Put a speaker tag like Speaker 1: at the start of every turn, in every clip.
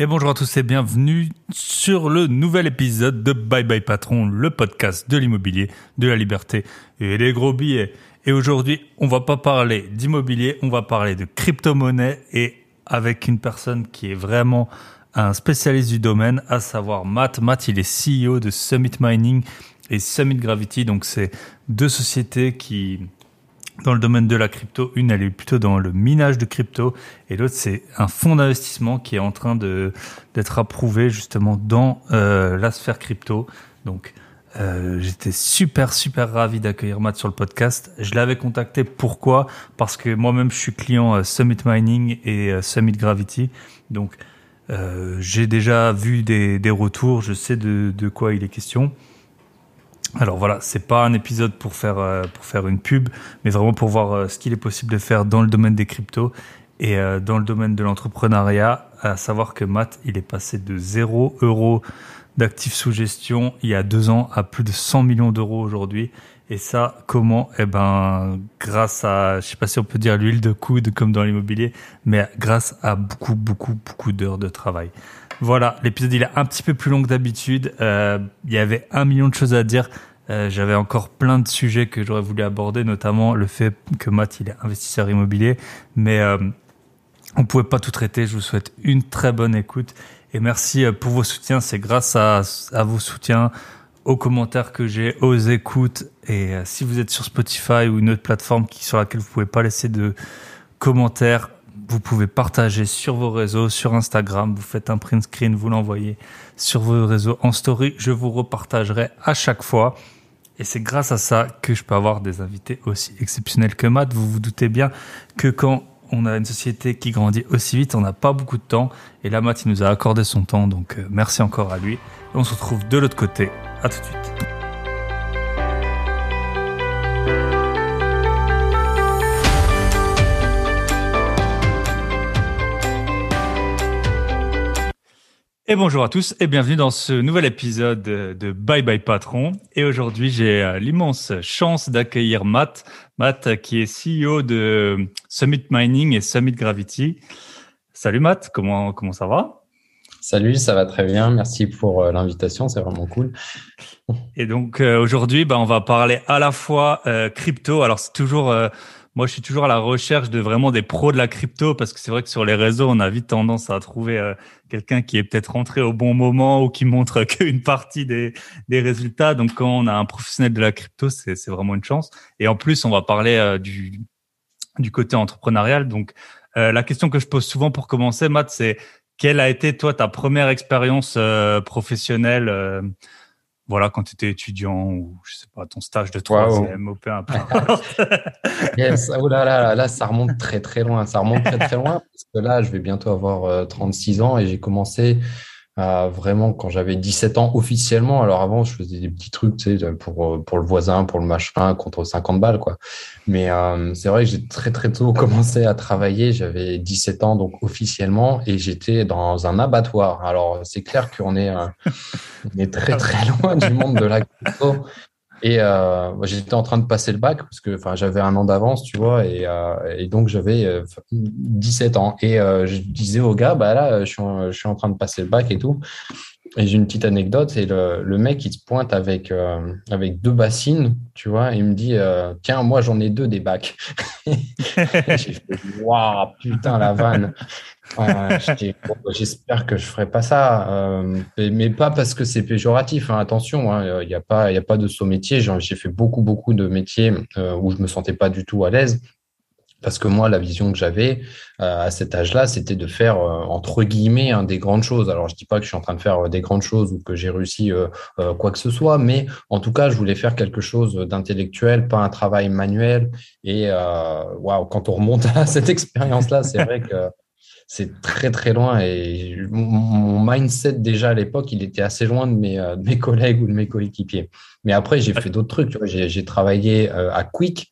Speaker 1: Et bonjour à tous et bienvenue sur le nouvel épisode de Bye Bye Patron, le podcast de l'immobilier, de la liberté et des gros billets. Et aujourd'hui, on va pas parler d'immobilier, on va parler de crypto-monnaie et avec une personne qui est vraiment un spécialiste du domaine, à savoir Matt. Matt, il est CEO de Summit Mining et Summit Gravity. Donc, c'est deux sociétés qui dans le domaine de la crypto. Une, elle est plutôt dans le minage de crypto, et l'autre, c'est un fonds d'investissement qui est en train de d'être approuvé justement dans euh, la sphère crypto. Donc, euh, j'étais super super ravi d'accueillir Matt sur le podcast. Je l'avais contacté pourquoi? Parce que moi-même je suis client euh, Summit Mining et euh, Summit Gravity. Donc euh, j'ai déjà vu des, des retours, je sais de, de quoi il est question. Alors voilà, c'est pas un épisode pour faire euh, pour faire une pub, mais vraiment pour voir euh, ce qu'il est possible de faire dans le domaine des cryptos et euh, dans le domaine de l'entrepreneuriat. À savoir que Matt, il est passé de 0 euros d'actifs sous gestion il y a deux ans à plus de 100 millions d'euros aujourd'hui. Et ça, comment? Eh ben, grâce à, je sais pas si on peut dire l'huile de coude comme dans l'immobilier, mais grâce à beaucoup, beaucoup, beaucoup d'heures de travail. Voilà, l'épisode il est un petit peu plus long que d'habitude. Euh, il y avait un million de choses à dire. Euh, J'avais encore plein de sujets que j'aurais voulu aborder, notamment le fait que Matt il est investisseur immobilier, mais euh, on pouvait pas tout traiter. Je vous souhaite une très bonne écoute et merci euh, pour vos soutiens. C'est grâce à, à vos soutiens, aux commentaires que j'ai, aux écoutes et euh, si vous êtes sur Spotify ou une autre plateforme qui sur laquelle vous pouvez pas laisser de commentaires, vous pouvez partager sur vos réseaux, sur Instagram, vous faites un print screen, vous l'envoyez sur vos réseaux en story, je vous repartagerai à chaque fois. Et c'est grâce à ça que je peux avoir des invités aussi exceptionnels que Matt. Vous vous doutez bien que quand on a une société qui grandit aussi vite, on n'a pas beaucoup de temps. Et là, Matt, il nous a accordé son temps, donc euh, merci encore à lui. Et on se retrouve de l'autre côté. À tout de suite. Et bonjour à tous et bienvenue dans ce nouvel épisode de Bye Bye Patron. Et aujourd'hui, j'ai euh, l'immense chance d'accueillir Matt. Matt qui est CEO de Summit Mining et Summit Gravity. Salut Matt, comment, comment ça va?
Speaker 2: Salut, ça va très bien. Merci pour euh, l'invitation, c'est vraiment cool.
Speaker 1: Et donc euh, aujourd'hui, bah, on va parler à la fois euh, crypto. Alors c'est toujours euh, moi, je suis toujours à la recherche de vraiment des pros de la crypto parce que c'est vrai que sur les réseaux, on a vite tendance à trouver euh, quelqu'un qui est peut-être rentré au bon moment ou qui montre qu'une partie des, des résultats. Donc, quand on a un professionnel de la crypto, c'est vraiment une chance. Et en plus, on va parler euh, du, du côté entrepreneurial. Donc, euh, la question que je pose souvent pour commencer, Matt, c'est quelle a été, toi, ta première expérience euh, professionnelle voilà, quand tu étais étudiant ou je sais pas, ton stage de troisième, wow. peu importe.
Speaker 2: yes. Oh là, là, là, ça remonte très très loin. Ça remonte très très loin parce que là, je vais bientôt avoir euh, 36 ans et j'ai commencé euh, vraiment quand j'avais 17 ans officiellement. Alors avant, je faisais des petits trucs, tu sais, pour, pour le voisin, pour le machin, contre 50 balles, quoi. Mais euh, c'est vrai que j'ai très très tôt commencé à travailler. J'avais 17 ans donc officiellement et j'étais dans un abattoir. Alors c'est clair qu'on est, euh, on est très très loin du monde de la crypto. Et euh, j'étais en train de passer le bac parce que enfin j'avais un an d'avance, tu vois, et, euh, et donc j'avais euh, 17 ans. Et euh, je disais au gars, bah là, je suis, en, je suis en train de passer le bac et tout. Et j'ai une petite anecdote, c'est le, le mec il se pointe avec euh, avec deux bassines, tu vois, et il me dit euh, tiens moi j'en ai deux des bacs. j'ai waouh putain la vanne. Ouais, J'espère que je ferai pas ça, euh, mais pas parce que c'est péjoratif. Hein, attention, il hein, n'y a pas, il a pas de saut métier. J'ai fait beaucoup, beaucoup de métiers euh, où je me sentais pas du tout à l'aise. Parce que moi, la vision que j'avais euh, à cet âge-là, c'était de faire euh, entre guillemets hein, des grandes choses. Alors, je dis pas que je suis en train de faire euh, des grandes choses ou que j'ai réussi euh, quoi que ce soit, mais en tout cas, je voulais faire quelque chose d'intellectuel, pas un travail manuel. Et waouh, quand on remonte à cette expérience-là, c'est vrai que c'est très très loin et mon mindset déjà à l'époque il était assez loin de mes, de mes collègues ou de mes coéquipiers. Mais après j'ai fait d'autres trucs j'ai travaillé à Quick.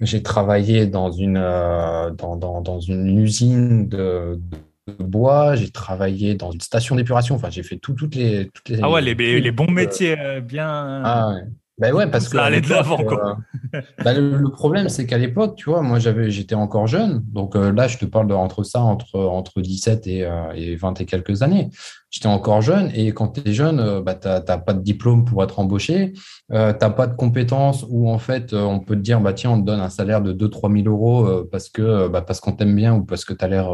Speaker 2: J'ai travaillé dans une dans, dans, dans une usine de, de bois. J'ai travaillé dans une station d'épuration. Enfin j'ai fait tout toutes les toutes les
Speaker 1: ah ouais les, les bons métiers euh, bien
Speaker 2: ah ouais Ben ouais, parce que
Speaker 1: allait de l'avant.
Speaker 2: Euh, bah, le, problème, c'est qu'à l'époque, tu vois, moi, j'avais, j'étais encore jeune. Donc euh, là, je te parle de, entre ça, entre, entre 17 et, euh, et 20 et quelques années. J'étais encore jeune. Et quand tu es jeune, bah, tu n'as pas de diplôme pour être embauché. tu n'as pas de compétences où, en fait, on peut te dire, bah, tiens, on te donne un salaire de 2-3 000 euros parce, que, bah, parce qu'on t'aime bien ou parce que tu as l'air.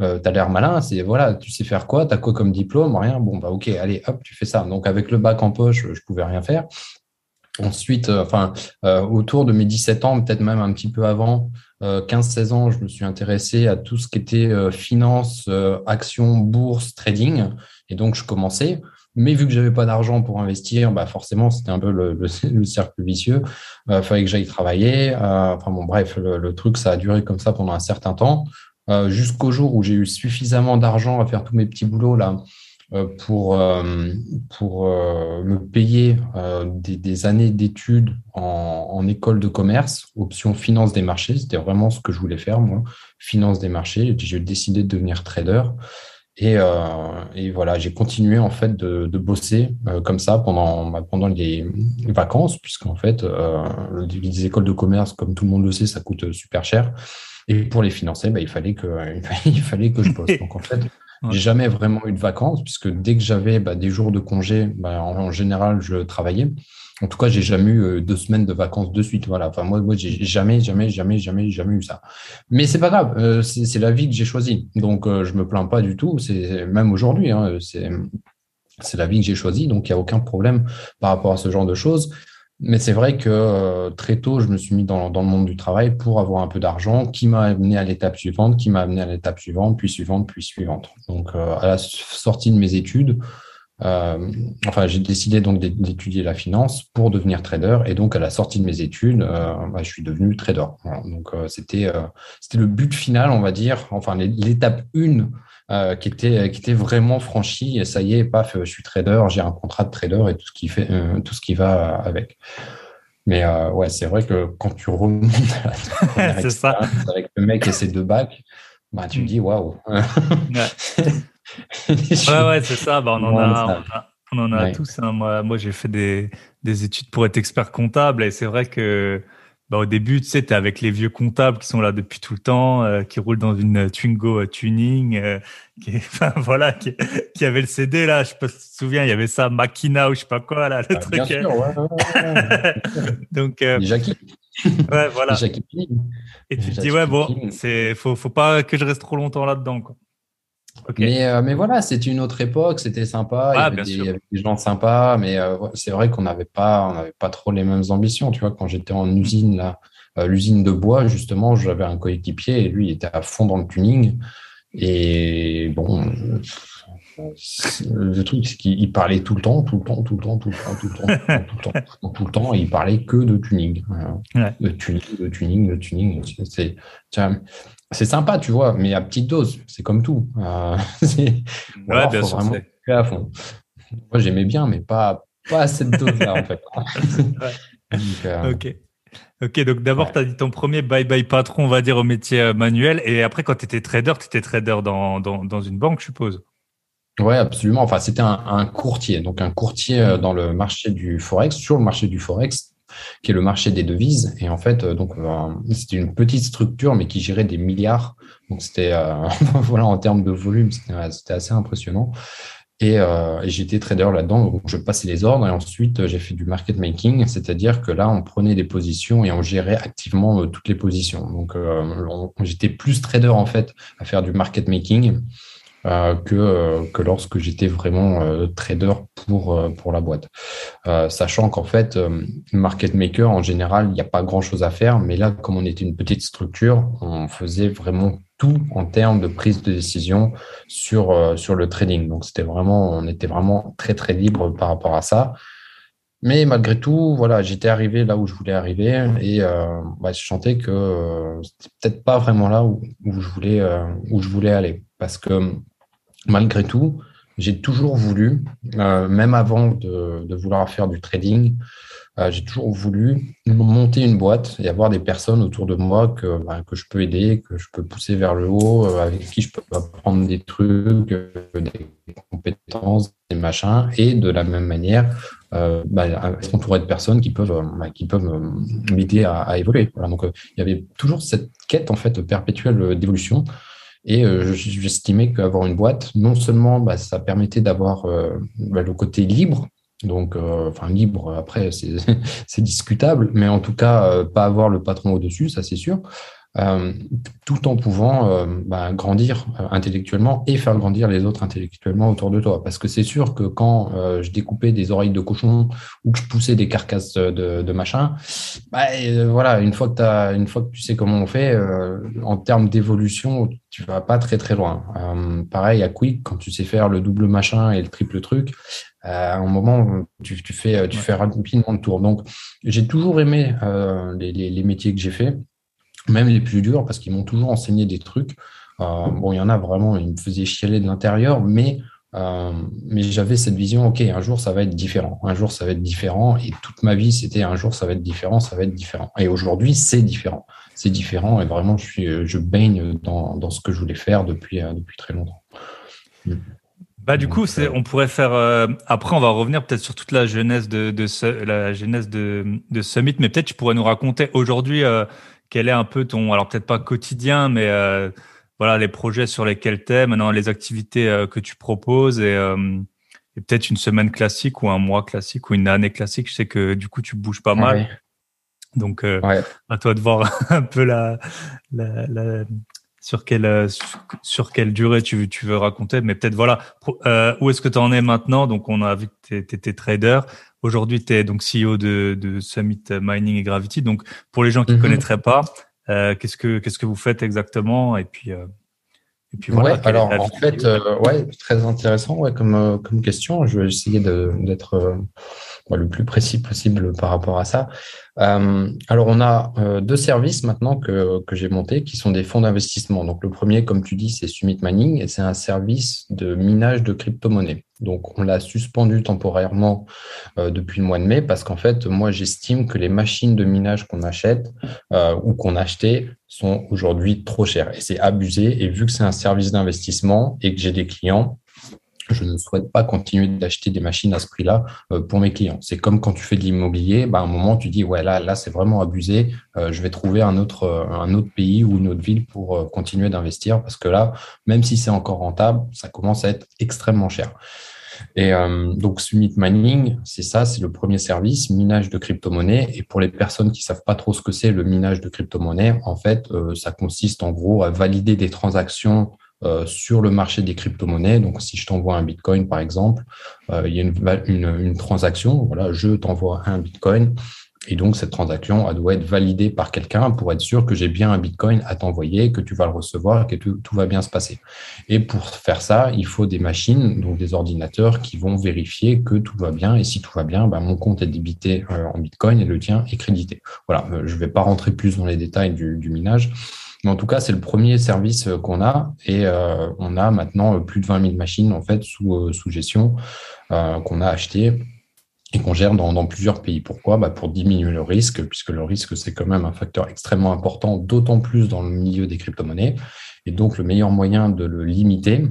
Speaker 2: as l'air malin, c'est voilà, tu sais faire quoi, tu as quoi comme diplôme, rien, bon bah ok, allez, hop, tu fais ça. Donc avec le bac en poche, je pouvais rien faire. Ensuite, euh, enfin, euh, autour de mes 17 ans, peut-être même un petit peu avant, 15-16 euh, ans, je me suis intéressé à tout ce qui était finance, actions, bourse, trading. Et donc, je commençais. Mais vu que j'avais pas d'argent pour investir, bah forcément, c'était un peu le, cercle vicieux. Il fallait que j'aille travailler. enfin bon, bref, le, truc, ça a duré comme ça pendant un certain temps. Jusqu'au jour où j'ai eu suffisamment d'argent à faire tous mes petits boulots là pour, euh, pour euh, me payer des, des, années d'études en, en, école de commerce, option finance des marchés. C'était vraiment ce que je voulais faire, moi, finance des marchés. J'ai décidé de devenir trader. Et, euh, et, voilà, j'ai continué en fait de, de bosser euh, comme ça pendant, bah, pendant les, vacances, puisqu'en fait, euh, les écoles de commerce, comme tout le monde le sait, ça coûte super cher. Et pour les financer, bah, il, fallait que, il fallait que je bosse. Donc en fait, j'ai jamais vraiment eu de vacances, puisque dès que j'avais bah, des jours de congé, bah, en, général, je travaillais. En tout cas, j'ai jamais eu euh, deux semaines de vacances de suite. Voilà. Enfin, moi, moi, j'ai jamais, jamais, jamais, jamais, jamais eu ça. Mais c'est pas grave. Euh, c'est la vie que j'ai choisie. Donc, euh, je me plains pas du tout. C'est même aujourd'hui. Hein, c'est c'est la vie que j'ai choisie. Donc, il y a aucun problème par rapport à ce genre de choses. Mais c'est vrai que euh, très tôt, je me suis mis dans, le monde du travail pour avoir un peu d'argent qui m'a amené à l'étape suivante, qui m'a amené à l'étape suivante, puis suivante, puis suivante. Donc, euh, à la sortie de mes études, euh, enfin, j'ai décidé donc d'étudier la finance pour devenir trader. Et donc, à la sortie de mes études, euh, bah, je suis devenu trader. Donc, euh, c'était c'était le but final, on va dire, enfin, l'étape 1 euh, qui était qui était vraiment franchi et ça y est paf je suis trader j'ai un contrat de trader et tout ce qui fait euh, tout ce qui va avec mais euh, ouais c'est vrai que quand tu remontes à ça. avec le mec et ses deux bacs bah tu mm. dis waouh
Speaker 1: ouais. ouais, c'est ça bah, on en a, on en a, tous hein. moi moi j'ai fait des des études pour être expert comptable et c'est vrai que bah, au début, tu sais, tu es avec les vieux comptables qui sont là depuis tout le temps, euh, qui roulent dans une Twingo tuning, euh, qui, enfin, voilà, qui, qui, avait le CD là, je sais pas si tu te souviens, il y avait ça, Makina ou je sais pas quoi là, le ah, truc. Bien sûr, ouais, ouais, Donc, euh,
Speaker 2: Jackie.
Speaker 1: Ouais, voilà. Et tu te dis, ouais, bon, c'est, faut, faut pas que je reste trop longtemps là-dedans, quoi.
Speaker 2: Mais, euh, mais voilà, c'était une autre époque, c'était sympa, il, y ah, avait des, gens sympas, mais euh, c'est vrai qu'on n'avait pas, on n'avait pas trop les mêmes ambitions. Tu vois, quand j'étais en usine, là, euh, l'usine de bois, justement, j'avais un coéquipier et lui, il était à fond dans le tuning. Et bon, le truc, c'est qu'il parlait tout le temps, tout le temps, tout le temps, tout le temps, tout le temps, tout le temps, tout le temps, et il parlait que de tuning. De tuning, de tuning, de tuning. C'est, c'est sympa, tu vois, mais à petite dose, c'est comme tout. Euh,
Speaker 1: ouais, bien sûr. Vraiment à
Speaker 2: fond. Moi, j'aimais bien, mais pas, pas à cette dose-là, en fait.
Speaker 1: Euh, ok. Ok, donc d'abord, tu as dit ton premier bye-bye patron, on va dire, au métier euh, manuel. Et après, quand tu étais trader, tu étais trader dans, dans, dans, une banque, je suppose.
Speaker 2: Oui, absolument. Enfin, c'était un, un, courtier. Donc, un courtier euh, dans le marché du Forex, sur le marché du Forex, qui est le marché des devises. Et en fait, euh, donc euh, c'était une petite structure, mais qui gérait des milliards. Donc c'était euh, en termes de volume, c'était assez impressionnant. Et, j'étais trader là-dedans, je passais les ordres et ensuite j'ai fait du market making, c'est-à-dire que là on prenait des positions et on gérait activement toutes les positions. Donc j'étais plus trader en fait à faire du market making que, euh, que lorsque j'étais vraiment euh, trader pour, pour la boîte. sachant qu'en fait, market maker, en général, il n'y a pas grand-chose à faire, mais là, comme on était une petite structure, on faisait vraiment tout en termes de prise de décision sur, sur le trading. Donc, c'était vraiment, on était vraiment très, très libre par rapport à ça. Mais malgré tout, voilà, j'étais arrivé là où je voulais arriver et euh, bah, je sentais que euh, c'était peut-être pas vraiment là où, où je voulais où je voulais aller parce que malgré tout, j'ai toujours voulu, euh, même avant de, vouloir faire du trading, euh, j'ai toujours voulu monter une boîte et avoir des personnes autour de moi que, bah, je peux aider, que je peux pousser vers le haut, euh, avec qui je peux apprendre des trucs, des compétences, des machins, et de la même manière, bah, entouré de personnes qui peuvent, bah, qui peuvent m'aider à, évoluer. Donc il y avait toujours cette quête perpétuelle d'évolution. Et j'estimais qu'avoir une boîte, non seulement bah, ça permettait d'avoir le côté libre, donc, enfin libre, après c'est discutable, mais en tout cas, pas avoir le patron au-dessus, ça c'est sûr. Euh, tout en pouvant euh, bah, grandir euh, intellectuellement et faire grandir les autres intellectuellement autour de toi. Parce que c'est sûr que quand je découpais des oreilles de cochon ou que je poussais des carcasses de, de machin, bah, voilà, une fois que as, une fois que tu sais comment on fait, en termes d'évolution, tu vas pas très très loin. pareil à Quick, quand tu sais faire le double machin et le triple truc, à un moment, tu, tu fais, tu fais rapidement de tour. Donc, j'ai toujours aimé les, les, les métiers que j'ai faits même les plus durs, parce qu'ils m'ont toujours enseigné des trucs. Euh, bon, il y en a vraiment, ils me faisaient chialer de l'intérieur, mais, euh, mais j'avais cette vision, OK, un jour, ça va être différent. Un jour, ça va être différent. Et toute ma vie, c'était un jour, ça va être différent, ça va être différent. Et aujourd'hui, c'est différent. C'est différent. Et vraiment, je, suis, je baigne dans, dans ce que je voulais faire depuis, euh, depuis très longtemps.
Speaker 1: Mm. Bah du coup, c'est, on pourrait faire. après, on va revenir peut-être sur toute la jeunesse de, de la jeunesse de, de Summit, mais peut-être tu pourrais nous raconter aujourd'hui quel est un peu ton, alors peut-être pas quotidien, mais euh, voilà les projets sur lesquels tu es, maintenant les activités euh, que tu proposes euh, et, peut-être une semaine classique ou un mois classique ou une année classique. Je sais que du coup tu bouges pas mal. Donc à toi de voir un peu la, la, la sur quelle sur quelle durée tu, tu veux raconter mais peut-être voilà où est-ce que tu en es maintenant? Donc on a vu que tu étais trader Aujourd'hui, tu es donc CEO de, de, Summit Mining et Gravity. Donc, pour les gens qui ne mhm. connaîtraient pas, euh, qu'est-ce que qu'est-ce que vous faites exactement? Et puis, euh,
Speaker 2: et puis voilà. alors, en fait, euh, ouais, très intéressant ouais, comme, euh, comme question. Je vais essayer d'être euh, le plus précis possible par rapport à ça. Euh, alors, on a euh, deux services maintenant que, que j'ai montés qui sont des fonds d'investissement. Donc, le premier, comme tu dis, c'est Summit Mining et c'est un service de minage de crypto-monnaies. Donc, on l'a suspendu temporairement euh, depuis le mois de mai parce qu'en fait, moi, j'estime que les machines de minage qu'on achète ou qu'on a achetées sont aujourd'hui trop chères et c'est abusé. Et vu que c'est un service d'investissement et que j'ai des clients, je ne souhaite pas continuer d'acheter des machines à ce prix-là euh, pour mes clients. C'est comme quand tu fais de l'immobilier, bah, à un moment, tu dis, ouais, là, là c'est vraiment abusé, euh, je vais trouver un autre, euh, un autre pays ou une autre ville pour continuer d'investir parce que là, même si c'est encore rentable, ça commence à être extrêmement cher. Et donc, Summit Mining, c'est ça, c'est le premier service, minage de crypto-monnaie. Et pour les personnes qui savent pas trop ce que c'est le minage de crypto-monnaie, en fait, ça consiste en gros à valider des transactions euh, sur le marché des crypto-monnaies. Donc, si je t'envoie un Bitcoin, par exemple, euh, il y a une, transaction. Voilà, je t'envoie un Bitcoin. Et donc, cette transaction, elle doit être validée par quelqu'un pour être sûr que j'ai bien un Bitcoin à t'envoyer, que tu vas le recevoir, que tout, va bien se passer. Et pour faire ça, il faut des machines, donc des ordinateurs qui vont vérifier que tout va bien. Et si tout va bien, bah, mon compte est débité euh, en Bitcoin et le tien est crédité. Voilà, je ne vais pas rentrer plus dans les détails du minage. Mais en tout cas, c'est le premier service euh, qu'on a et euh, on a maintenant euh, plus de 20 000 machines en fait sous, gestion qu'on a achetées et qu'on gère dans, plusieurs pays. Pourquoi? Bah Pour diminuer le risque, puisque le risque, c'est quand même un facteur extrêmement important, d'autant plus dans le milieu des crypto-monnaies. Et donc, le meilleur moyen de le limiter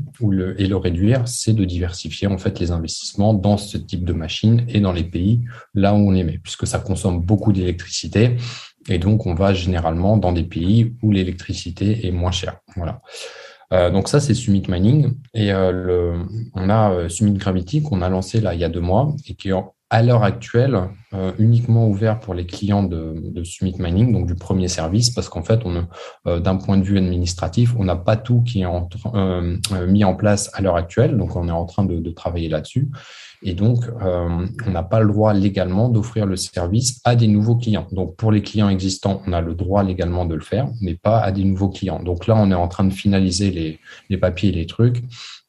Speaker 2: et le réduire, c'est de diversifier en fait les investissements dans ce type de machines et dans les pays là où on les met, puisque ça consomme beaucoup d'électricité et donc, on va généralement dans des pays où l'électricité est moins chère. Voilà. Euh, donc ça, c'est Summit Mining. Et euh, on a euh, Summit Gravity qu'on a lancé là il y a deux mois et qui est à l'heure actuelle uniquement ouvert pour les clients de, Summit Mining, donc du premier service, parce qu'en fait, on d'un point de vue administratif, on n'a pas tout qui est mis en place à l'heure actuelle, donc on est en train de travailler là-dessus. Et donc, on n'a pas le droit légalement d'offrir le service à des nouveaux clients. Donc, pour les clients existants, on a le droit légalement de le faire, mais pas à des nouveaux clients. Donc là, on est en train de finaliser les, papiers et les trucs.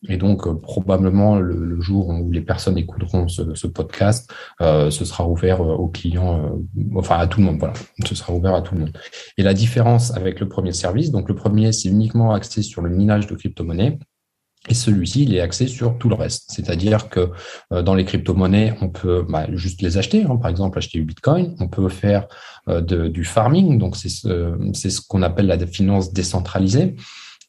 Speaker 2: Et donc, euh, probablement, le, jour où les personnes écouteront ce, podcast, euh, ce sera ouvert euh, aux clients, enfin à tout le monde. Voilà, ce sera ouvert à tout le monde. Et la différence avec le premier service, donc le premier, c'est uniquement axé sur le minage de crypto-monnaies. Et celui-ci, il est axé sur tout le reste. C'est-à-dire que dans les crypto-monnaies, on peut bah, juste les acheter. Hein. Par exemple, acheter du Bitcoin. On peut faire de, du farming. Donc, c'est ce, ce qu'on appelle la finance décentralisée.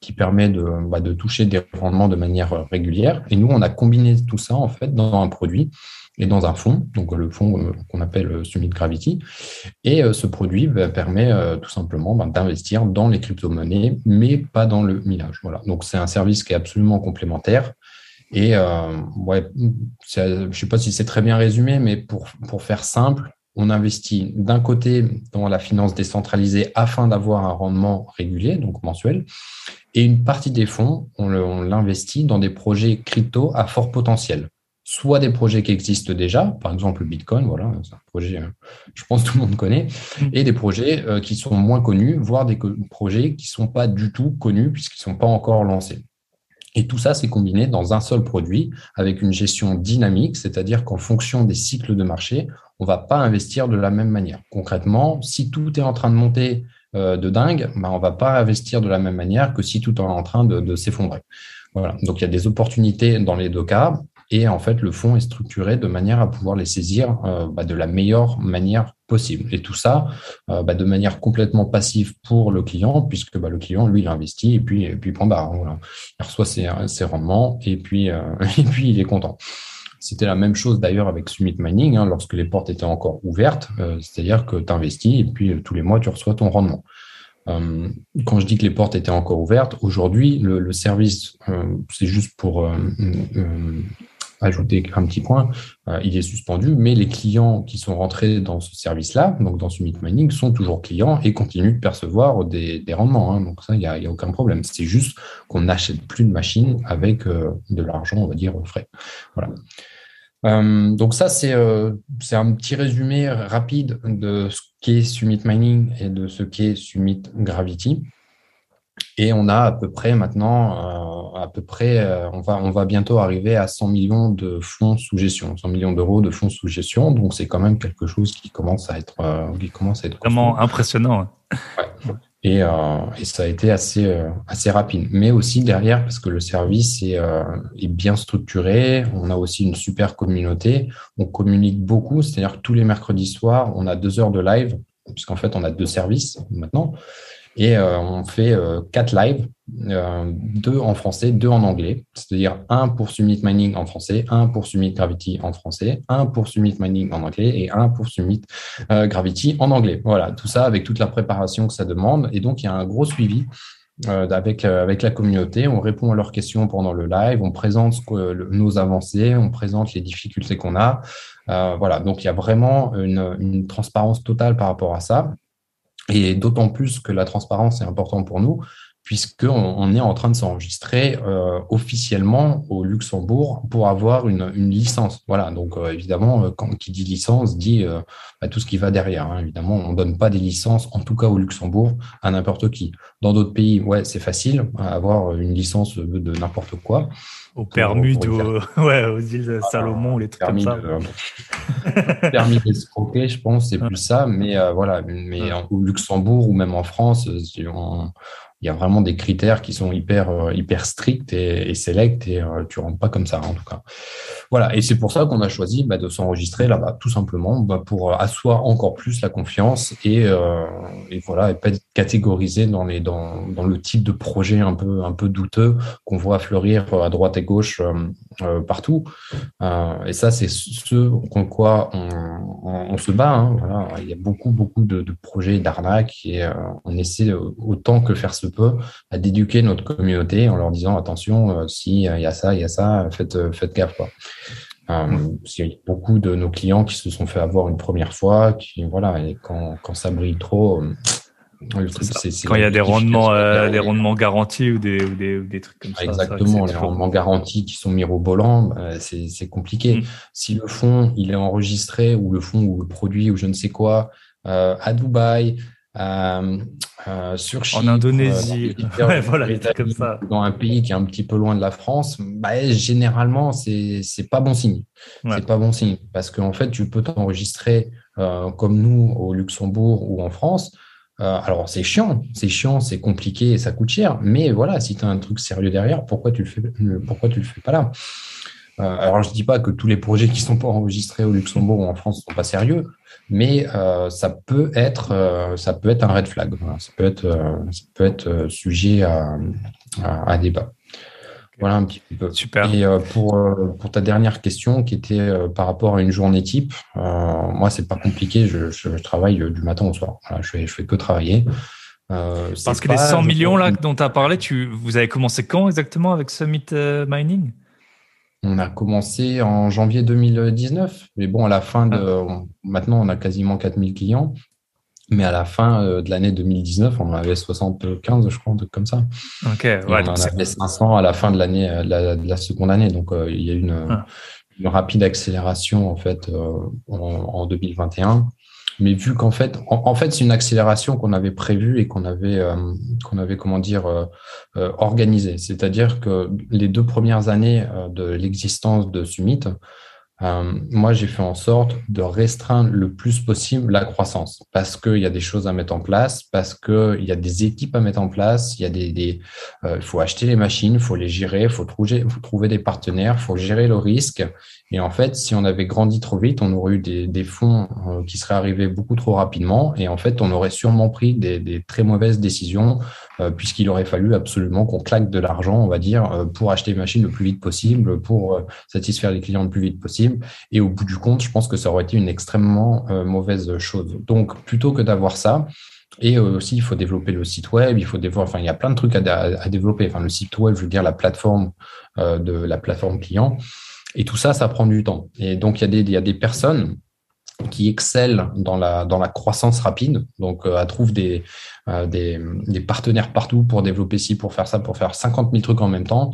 Speaker 2: qui permet de, bah, de toucher des rendements de manière régulière. Et nous, on a combiné tout ça en fait dans un produit et dans un fonds, donc le fonds euh, qu'on appelle Summit Gravity. Et ce produit bah, permet tout simplement bah, d'investir dans les crypto-monnaies, mais pas dans le minage. Voilà. Donc c'est un service qui est absolument complémentaire. Et ouais, je ne sais pas si c'est très bien résumé, mais pour, pour faire simple, on investit d'un côté dans la finance décentralisée afin d'avoir un rendement régulier, donc mensuel, et une partie des fonds, on l'investit dans des projets crypto à fort potentiel. Soit des projets qui existent déjà, par exemple le Bitcoin, voilà, c'est un projet, euh, je pense que tout le monde connaît, mm. et des projets euh, qui sont moins connus, voire des projets qui ne sont pas du tout connus puisqu'ils ne sont pas encore lancés. Et tout ça, c'est combiné dans un seul produit avec une gestion dynamique, c'est-à-dire qu'en fonction des cycles de marché, on va pas investir de la même manière. Concrètement, si tout est en train de monter euh, de dingue, ben, on va pas investir de la même manière que si tout est en train de, s'effondrer. Voilà. Donc, il y a des opportunités dans les deux cas. Et en fait, le fonds est structuré de manière à pouvoir les saisir euh, bah, de la meilleure manière possible. Et tout ça euh, bah, de manière complètement passive pour le client, puisque bah, le client, lui, il investit et puis, et puis bah, il reçoit ses, ses rendements et puis, et puis il est content. C'était la même chose d'ailleurs avec Summit Mining, hein, lorsque les portes étaient encore ouvertes, euh, c'est-à-dire que tu investis et puis euh, tous les mois, tu reçois ton rendement. Euh, quand je dis que les portes étaient encore ouvertes, aujourd'hui, le, service, c'est juste pour ajouter un petit point, il est suspendu, mais les clients qui sont rentrés dans ce service-là, donc dans Summit Mining, sont toujours clients et continuent de percevoir des, rendements. Hein. donc ça, il n'y a, aucun problème. C'est juste qu'on n'achète plus de machines avec de l'argent, on va dire, frais. Voilà. Euh, donc ça, euh, c'est un petit résumé rapide de ce qu'est Summit Mining et de ce qu'est Summit Gravity. Et on a à peu près maintenant, euh, à peu près, on, va, on va bientôt arriver à 100 millions de fonds sous gestion, 100 millions d'euros de fonds sous gestion. Donc c'est quand même quelque chose qui commence à être, qui commence à être
Speaker 1: vraiment impressionnant.
Speaker 2: Ouais. Et, euh, et, ça a été assez, euh, assez rapide. Mais aussi derrière, parce que le service est, euh, est, bien structuré, on a aussi une super communauté, on communique beaucoup, c'est-à-dire que tous les mercredis soirs, on a deux heures de live, puisqu'en fait, on a deux services maintenant. Et euh, on fait euh, quatre lives, euh, deux en français, deux en anglais. C'est-à-dire un pour Summit Mining en français, un pour Summit Gravity en français, un pour Summit Mining en anglais et un pour Summit Gravity en anglais. Voilà, tout ça avec toute la préparation que ça demande. Et donc, il y a un gros suivi avec, avec la communauté. On répond à leurs questions pendant le live, on présente nos avancées, on présente les difficultés qu'on a. voilà, donc il y a vraiment une, une transparence totale par rapport à ça. Et d'autant plus que la transparence est importante pour nous, puisqu'on on est en train de s'enregistrer euh, officiellement au Luxembourg pour avoir une, licence. Voilà, donc euh, évidemment, euh, quand qui dit licence dit bah, tout ce qui va derrière. Hein. Évidemment, on donne pas des licences, en tout cas au Luxembourg, à n'importe qui. Dans d'autres pays, ouais, c'est facile, avoir une licence de, n'importe quoi.
Speaker 1: Au permis ouais, aux îles Salomon, les trucs comme ça.
Speaker 2: De, permis d'escroquer, je pense, c'est plus ça. Mais voilà, mais au Luxembourg ou même en France, on, il y a vraiment des critères qui sont hyper euh, hyper stricts et, sélects et euh, tu rentres pas comme ça en tout cas. Voilà et c'est pour ça qu'on a choisi bah, de s'enregistrer là-bas tout simplement bah, pour asseoir encore plus la confiance et, euh, voilà et pas être catégorisé dans le type de projet un peu un peu douteux qu'on voit fleurir à droite et gauche partout. et ça c'est ce contre quoi on, se bat. Hein. Il y a beaucoup beaucoup de, projets d'arnaque et on essaie autant que faire ce à d'éduquer notre communauté en leur disant attention, euh, s'il y a ça, il y a ça, faites, euh, faites gaffe. Quoi. Euh, il y a beaucoup de nos clients qui se sont fait avoir une première fois, qui voilà, et quand, quand ça brille trop,
Speaker 1: quand il y a des rendements, des rendements garantis ou des, ou des, trucs comme ça.
Speaker 2: Exactement, les rendements garantis qui sont mirobolants, bah, c'est compliqué. Mm. Si le fonds il est enregistré ou le fonds ou le produit ou je ne sais quoi à Dubaï, euh, euh, sur
Speaker 1: en Indonésie,
Speaker 2: euh, voilà, comme ça. dans un pays qui est un petit peu loin de la France, bah, généralement c'est c'est pas bon signe. C'est pas bon signe. Parce qu'en fait tu peux t'enregistrer comme nous au Luxembourg ou en France. alors c'est chiant, c'est chiant, c'est compliqué, ça coûte cher, mais voilà, si tu as un truc sérieux derrière, pourquoi tu le fais pourquoi tu le fais pas là? Alors, je dis pas que tous les projets qui sont pas enregistrés au Luxembourg ou en France sont pas sérieux, mais ça peut être, ça peut être un red flag. Ça peut être, ça peut être sujet à, à, à débat. Voilà un petit peu.
Speaker 1: Super.
Speaker 2: Et pour, pour ta dernière question qui était par rapport à une journée type, moi, c'est pas compliqué. Je, je, travaille du matin au soir. Voilà, je, fais, je fais que travailler.
Speaker 1: Euh, Parce que les 100 millions là dont tu as parlé, tu, vous avez commencé quand exactement avec Summit euh, Mining?
Speaker 2: On a commencé en janvier 2019, mais bon, à la fin de. Ah. maintenant, on a quasiment 4000 clients, mais à la fin euh, de l'année 2019, on en avait 75, je crois, un truc comme ça.
Speaker 1: Ok, ouais, on
Speaker 2: en avait 500 à la fin de l'année, de, la, seconde année, donc il y a une, ah. une rapide accélération en fait en, en 2021 mais vu qu'en fait, en, fait, c'est une accélération qu'on avait prévue et qu'on avait, euh, qu'on avait, comment dire, euh, euh, organisée. C'est-à-dire que les deux premières années de l'existence de Summit, euh, moi, j'ai fait en sorte de restreindre le plus possible la croissance parce qu'il y a des choses à mettre en place, parce qu'il y a des équipes à mettre en place, il y a des, des euh, faut acheter les machines, faut les gérer, faut trouver, faut trouver des partenaires, faut gérer le risque. Et en fait, si on avait grandi trop vite, on aurait eu des, des fonds euh, qui seraient arrivés beaucoup trop rapidement. Et en fait, on aurait sûrement pris des, des très mauvaises décisions euh, puisqu'il aurait fallu absolument qu'on claque de l'argent, on va dire, euh, pour acheter les machines le plus vite possible, pour euh, satisfaire les clients le plus vite possible. Et au bout du compte, je pense que ça aurait été une extrêmement mauvaise chose. Donc, plutôt que d'avoir ça, et aussi, il faut développer le site web, il faut développer, enfin, il y a plein de trucs à, développer. Enfin, le site web, je veux dire, la plateforme de la plateforme client. Et tout ça, ça prend du temps. Et donc, il y a des, personnes qui excellent dans la, dans la croissance rapide. Donc, euh, elle trouve des, euh, des, des, partenaires partout pour développer ci, pour faire ça, pour faire 50 000 trucs en même temps.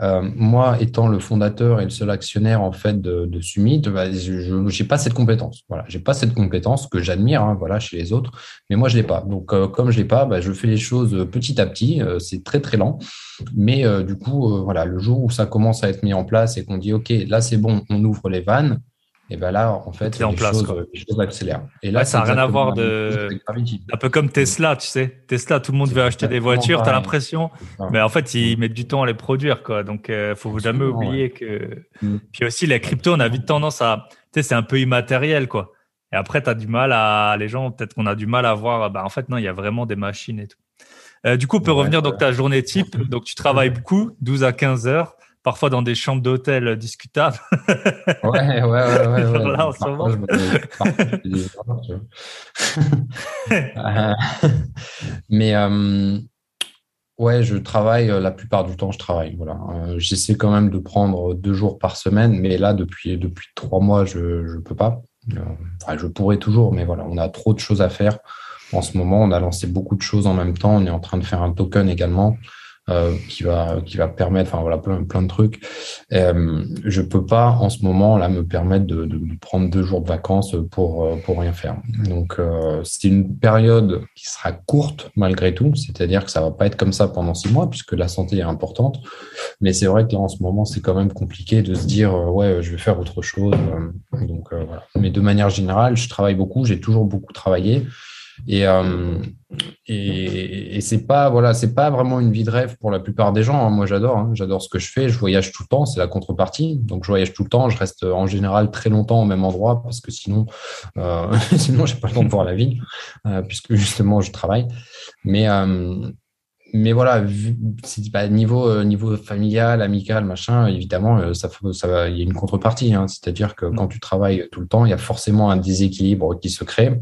Speaker 2: Euh, moi, étant le fondateur et le seul actionnaire en fait de, de Summit, bah, je n'ai pas cette compétence. Voilà, j'ai pas cette compétence que j'admire, hein, voilà, chez les autres, mais moi je l'ai pas. Donc, euh, comme je l'ai pas, bah, je fais les choses petit à petit. Euh, c'est très très lent, mais du coup, voilà, le jour où ça commence à être mis en place et qu'on dit ok, là c'est bon, on ouvre les vannes, et ben là, en fait,
Speaker 1: en place,
Speaker 2: les choses accélèrent.
Speaker 1: Et là, ça n'a rien à voir de. Un peu comme Tesla, tu sais. Tesla, tout le monde veut acheter des voitures, tu as l'impression. Mais en fait, ils mm. mettent du temps à les produire, quoi. Donc, il euh, faut jamais oublier que. Mm. Puis aussi, les cryptos, on a vite tendance à. Tu sais, c'est un peu immatériel, quoi. Et après, tu as du mal à. Les gens, peut-être qu'on a du mal à voir. Bah, en fait, non, il y a vraiment des machines et tout. Euh, du coup, on peut revenir donc ta journée type. Donc, tu travailles beaucoup, 12 à 15 heures parfois dans des chambres d'hôtel discutables.
Speaker 2: ouais, ouais, ouais, ouais.
Speaker 1: Là, en ce moment.
Speaker 2: Euh, mais euh, ouais, je travaille euh, la plupart du temps, je travaille. Voilà, j'essaie quand même de prendre deux jours par semaine, mais là depuis depuis trois mois, je je peux pas. Enfin, je pourrais toujours, mais voilà, on a trop de choses à faire en ce moment. On a lancé beaucoup de choses en même temps. On est en train de faire un token également. Euh, qui va qui va permettre, enfin voilà, plein, plein de trucs. Euh, je peux pas en ce moment là me permettre de, de, prendre deux jours de vacances pour euh, pour rien faire. Donc euh, c'est une période qui sera courte malgré tout, c'est-à-dire que ça va pas être comme ça pendant six mois puisque la santé est importante. Mais c'est vrai que là en ce moment c'est quand même compliqué de se dire ouais je vais faire autre chose. donc voilà. Mais de manière générale, je travaille beaucoup, j'ai toujours beaucoup travaillé. Et, euh, et, c'est pas voilà, c'est pas vraiment une vie de rêve pour la plupart des gens. Hein. Moi, j'adore, hein. j'adore ce que je fais. Je voyage tout le temps, c'est la contrepartie. Donc, je voyage tout le temps. Je reste en général très longtemps au même endroit parce que sinon, euh, sinon, j'ai pas le temps de voir la vie euh, puisque justement, je travaille. Mais euh, mais voilà, pas niveau euh, niveau familial, amical, machin. Évidemment, ça, ça, il y a une contrepartie. Hein. C'est-à-dire que quand tu travailles tout le temps, il y a forcément un déséquilibre qui se crée.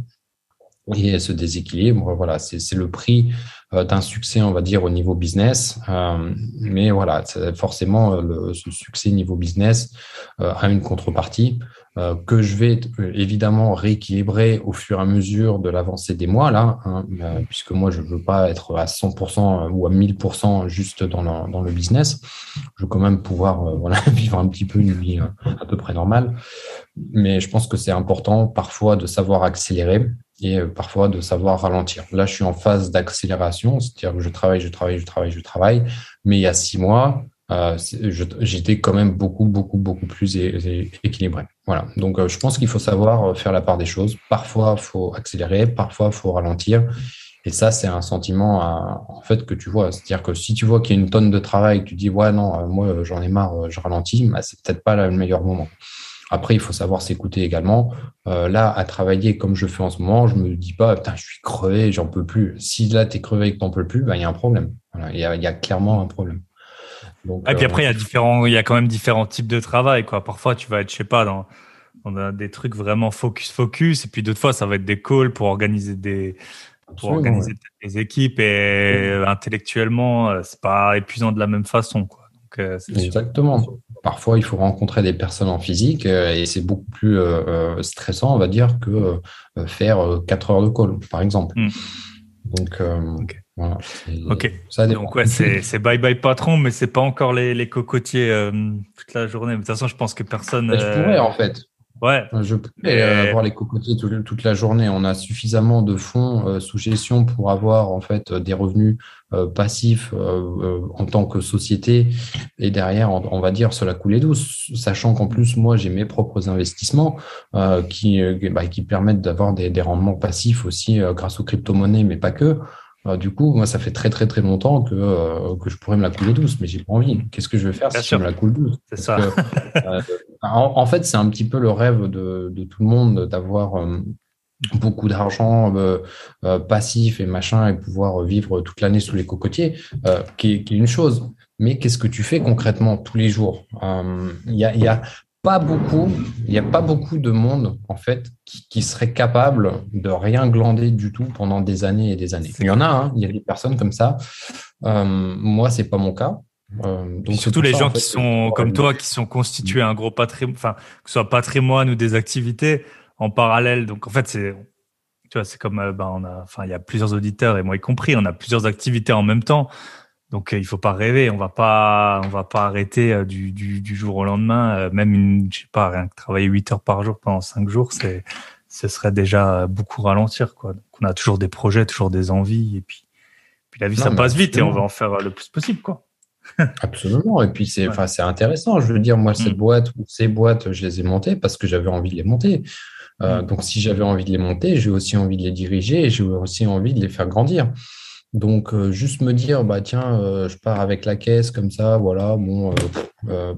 Speaker 2: Et ce déséquilibre, voilà, c'est le prix euh, d'un succès, on va dire, au niveau business. Euh, mais voilà, forcément, euh, le, ce succès niveau business a une contrepartie que je vais évidemment rééquilibrer au fur et à mesure de l'avancée des mois, là, hein, puisque moi, je ne veux pas être à 100% ou à 1000% juste dans le, dans le business. Je veux quand même pouvoir voilà, vivre un petit peu une vie à peu près normale. Mais je pense que c'est important parfois de savoir accélérer et euh, parfois de savoir ralentir. Là, je suis en phase d'accélération, c'est-à-dire que je travaille, je travaille, je travaille, je travaille. Mais il y a six mois, euh, j'étais quand même beaucoup, beaucoup, beaucoup plus équilibré. Voilà. Donc, euh, je pense qu'il faut savoir faire la part des choses. Parfois, faut accélérer, parfois, faut ralentir. Et ça, c'est un sentiment en fait que tu vois. C'est-à-dire que si tu vois qu'il y a une tonne de travail, tu dis ouais non, moi j'en ai marre, je ralentis, bah, c'est peut-être pas le meilleur moment. Après, il faut savoir s'écouter également. Euh, là, à travailler comme je fais en ce moment, je me dis pas, putain, je suis crevé, j'en peux plus. Si là, tu es crevé et que tu n'en peux plus, bah, il y a un problème. Il y, a, clairement un problème.
Speaker 1: et puis après, il y a différents, il y a quand même différents types de travail, quoi. Parfois, tu vas être, je sais pas, dans, des trucs vraiment focus, focus. Et puis d'autres fois, ça va être des calls pour organiser des, pour organiser des équipes. Et intellectuellement, euh, c'est pas épuisant de la même façon, quoi.
Speaker 2: Euh, Exactement. Parfois, il faut rencontrer des personnes en physique euh, et c'est beaucoup plus euh, stressant, on va dire, que faire 4 heures de call, par exemple. Hmm. Donc, voilà.
Speaker 1: Ok. Ça Donc, ouais, c'est bye bye patron, mais c'est pas encore les, les cocotiers toute la journée. de toute façon, je pense que personne.
Speaker 2: Bah, tu pourrais, en fait.
Speaker 1: Ouais.
Speaker 2: Je peux avoir les cocotiers toute la journée. On a suffisamment de fonds sous gestion pour avoir en fait des revenus euh, passif euh, euh, en tant que société et derrière, on, va dire, cela couler douce, sachant qu'en plus, moi, j'ai mes propres investissements qui, bah, qui permettent d'avoir des, des, rendements passifs aussi grâce aux crypto-monnaies, mais pas que. Du coup, moi, ça fait très très très longtemps que, que je pourrais me la couler douce, mais j'ai pas envie. Qu'est-ce que je vais faire si je me la coule douce?
Speaker 1: C'est ça.
Speaker 2: en, fait, c'est un petit peu le rêve de, de tout le monde d'avoir beaucoup d'argent euh, euh, passif et machin et pouvoir vivre toute l'année sous les cocotiers, euh, qui, est, une chose. Mais qu'est-ce que tu fais concrètement tous les jours? Il y a, pas beaucoup, il y a pas beaucoup de monde en fait qui, serait capable de rien glander du tout pendant des années et des années. Il y en a, hein, il y a des personnes comme ça. moi, c'est pas mon cas.
Speaker 1: donc surtout les gens qui sont comme toi, qui sont constitués un gros patrimoine, enfin que ce soit patrimoine ou des activités en parallèle. Donc en fait, c'est tu vois, c'est comme euh, ben on a, enfin il y a plusieurs auditeurs et moi y compris, on a plusieurs activités en même temps. Donc euh, il faut pas rêver, on va pas, on va pas arrêter euh, du, du, du, jour au lendemain. même une, je sais pas, rien que travailler 8 heures par jour pendant 5 jours, c'est, ce serait déjà beaucoup ralentir quoi. Donc on a toujours des projets, toujours des envies et puis, puis la vie ça passe vite et on va en faire le plus possible quoi.
Speaker 2: Absolument. Et puis, c'est enfin c'est intéressant. Je veux dire, moi, cette mm. boîte ou ces boîtes, je les ai montées parce que j'avais envie de les monter. Euh, mm. donc, si j'avais envie de les monter, j'ai aussi envie de les diriger et j'ai aussi envie de les faire grandir. Donc, euh, juste me dire, bah tiens, euh, je pars avec la caisse comme ça, voilà, bon,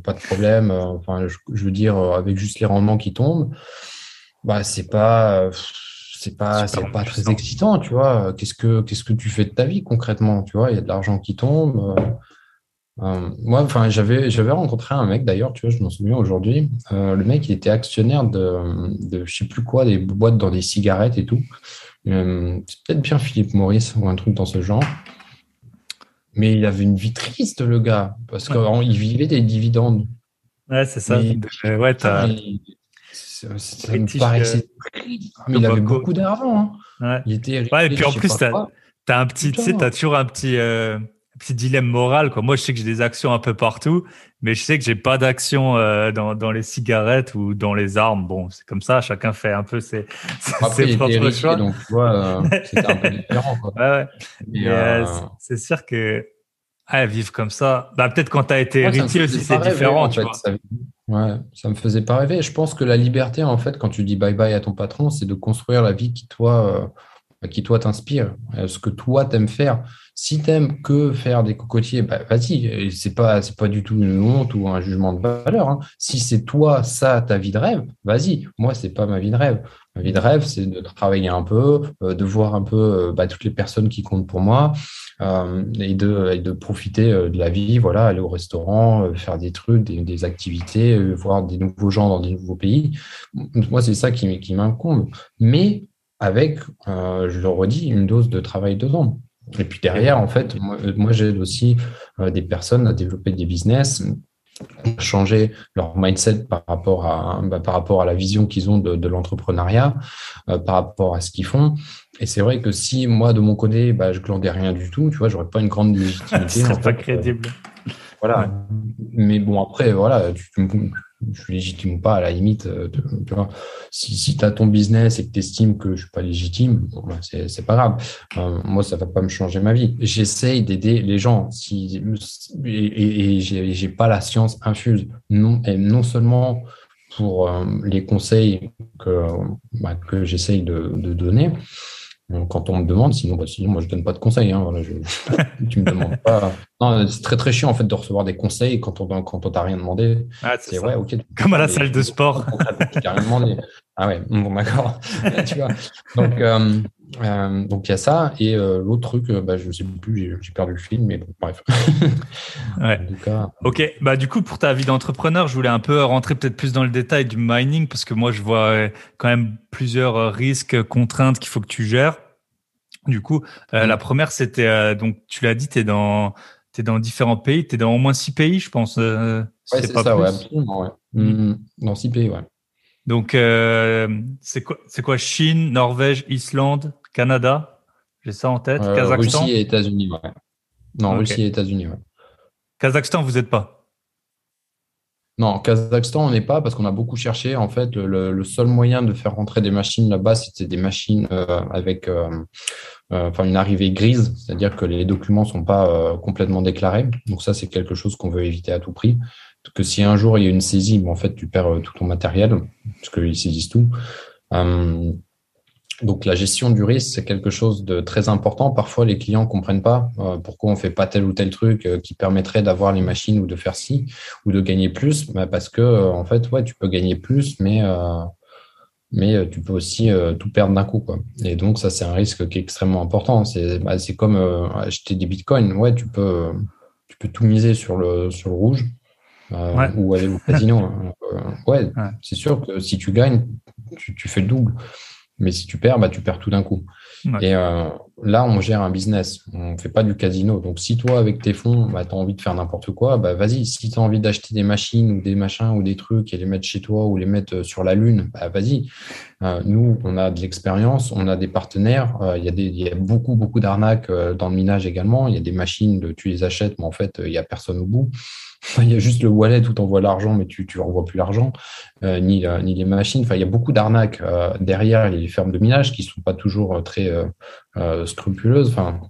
Speaker 2: pas de problème. enfin, je, veux dire, avec juste les rendements qui tombent, bah c'est pas, c'est pas, c'est pas très excitant, tu vois. Qu'est-ce que, qu'est-ce que tu fais de ta vie concrètement, tu vois? Il y a de l'argent qui tombe. moi, enfin, j'avais, j'avais rencontré un mec d'ailleurs, tu vois, je m'en souviens aujourd'hui. le mec, il était actionnaire de, de, je sais plus quoi, des boîtes dans des cigarettes et tout. Euh, c'est peut-être bien Philippe Maurice ou un truc dans ce genre. Mais il avait une vie triste, le gars, parce qu'il vivait des dividendes.
Speaker 1: Ouais, c'est ça. Mais, ouais,
Speaker 2: ça, me paraissait Mais il avait beaucoup d'argent.
Speaker 1: Hein. Il était ouais, et puis en plus, tu as, un petit, tu sais, as toujours un petit, euh, petit dilemme moral. Quoi. Moi, je sais que j'ai des actions un peu partout, mais je sais que j'ai pas d'actions euh, dans, dans les cigarettes ou dans les armes. Bon, c'est comme ça, chacun fait un peu ses, ses, propres choix.
Speaker 2: Donc, tu vois, euh, c'était un peu différent. Quoi.
Speaker 1: Ouais, ouais. Euh, c'est sûr que ah, vivre comme ça, bah, peut-être quand tu as été héritier aussi, c'est différent. tu vois.
Speaker 2: Ça, ouais, ça me faisait pas rêver. Je pense que la liberté, en fait, quand tu dis bye bye à ton patron, c'est de construire la vie qui, toi, qui toi t'inspire, ce que toi t'aimes faire. Si t'aimes que faire des cocotiers, bah, vas-y. C'est pas, c'est pas du tout une honte ou un jugement de valeur. Hein. Si c'est toi, ça, ta vie de rêve, vas-y. Moi, c'est pas ma vie de rêve. Ma vie de rêve, c'est de travailler un peu, euh, de voir un peu euh, bah, toutes les personnes qui comptent pour moi euh, et, de, de profiter de la vie. Voilà, aller au restaurant, faire des trucs, des, activités, voir des nouveaux gens dans des nouveaux pays. Moi, c'est ça qui, qui m'incombe. Mais avec, je le redis, une dose de travail dedans. Et puis derrière, en fait, moi, j'aide aussi euh, des personnes à développer des business, à changer leur mindset par rapport à, bah, par rapport à la vision qu'ils ont de, l'entrepreneuriat, euh, par rapport à ce qu'ils font. Et c'est vrai que si moi, de mon côté, bah, je glandais rien du tout, tu vois, j'aurais pas une grande légitimité.
Speaker 1: C'est pas crédible.
Speaker 2: voilà. Mais bon, après, voilà, tu, je suis légitime ou pas, à la limite, euh, tu vois, si, si tu as ton business et que tu estimes que je suis pas légitime, bon, ben, c'est pas grave. Euh, moi, ça va pas me changer ma vie. J'essaye d'aider les gens si, et, et, j'ai pas la science infuse. Non, et non seulement pour euh, les conseils que, bah, que j'essaye de, donner, quand on me demande, sinon, bah, sinon moi je donne pas de conseils. Hein, voilà, je, tu me demandes pas. Non, c'est très très chiant en fait de recevoir des conseils quand on quand on t'a rien demandé.
Speaker 1: Ah, c'est ouais, ok. Comme à la salle de sport.
Speaker 2: Tu rien demandé. Ah ouais, bon d'accord. tu vois. Donc euh, euh, donc il y a ça et euh, l'autre truc, bah, je sais plus, j'ai perdu le film, mais bon, bref.
Speaker 1: ouais. ok, bah du coup pour ta vie d'entrepreneur, je voulais un peu rentrer peut-être plus dans le détail du mining parce que moi je vois quand même plusieurs risques, contraintes qu'il faut que tu gères. Du coup, euh, la première, c'était donc tu l'as dit, tu es dans es dans différents pays, tu es dans au moins six pays, je pense.
Speaker 2: Ouais, c'est ça, ouais, absolument, ouais. Mm. Mm, dans six pays, ouais.
Speaker 1: Donc, c'est quoi, c'est quoi? Chine, Norvège, Islande, Canada? J'ai ça en tête. Kazakhstan?
Speaker 2: Russie et États-Unis, ouais. Non, Russie et États-Unis, ouais.
Speaker 1: Kazakhstan, vous n'êtes pas?
Speaker 2: Non, Kazakhstan, on n'est pas parce qu'on a beaucoup cherché. En fait, le, seul moyen de faire rentrer des machines là-bas, c'était des machines avec euh, enfin une arrivée grise, c'est-à-dire que les documents sont pas euh, complètement déclarés. Donc ça, c'est quelque chose qu'on veut éviter à tout prix. Que si un jour il y a une saisie, en fait, tu perds euh, tout ton matériel, parce qu'ils saisissent tout. donc la gestion du risque, c'est quelque chose de très important. Parfois, les clients comprennent pas pourquoi on fait pas tel ou tel truc qui permettrait d'avoir les machines ou de faire ci ou de gagner plus, ben, parce que en fait, ouais, tu peux gagner plus, mais mais euh, tu peux aussi euh, tout perdre d'un coup. Et donc, ça, c'est un risque qui est extrêmement important. C'est bah, comme euh, acheter des bitcoins. Ouais, tu peux, tu peux tout miser sur le, sur le rouge ou aller au casino. Hein. ouais, c'est sûr que si tu gagnes, tu, tu, fais le double. Mais si tu perds, bah, tu perds tout d'un coup. Et euh, là, on gère un business. On ne fait pas du casino. Donc, si toi, avec tes fonds, bah, tu as envie de faire n'importe quoi, bah, vas-y. Si tu as envie d'acheter des machines ou des machins ou des trucs et les mettre chez toi ou les mettre euh, sur la Lune, bah, vas-y. Euh, nous, on a de l'expérience, on a des partenaires. Il y, a beaucoup, beaucoup d'arnaques dans le minage également. Il y a des machines, de, tu les achètes, mais en fait, il n'y a personne au bout. Il y a juste le wallet où tu envoies l'argent, mais tu ne renvoies plus l'argent, euh, ni, euh, les machines. Enfin, il y a beaucoup d'arnaques euh, derrière les fermes de minage qui ne sont pas toujours très scrupuleuses. Enfin,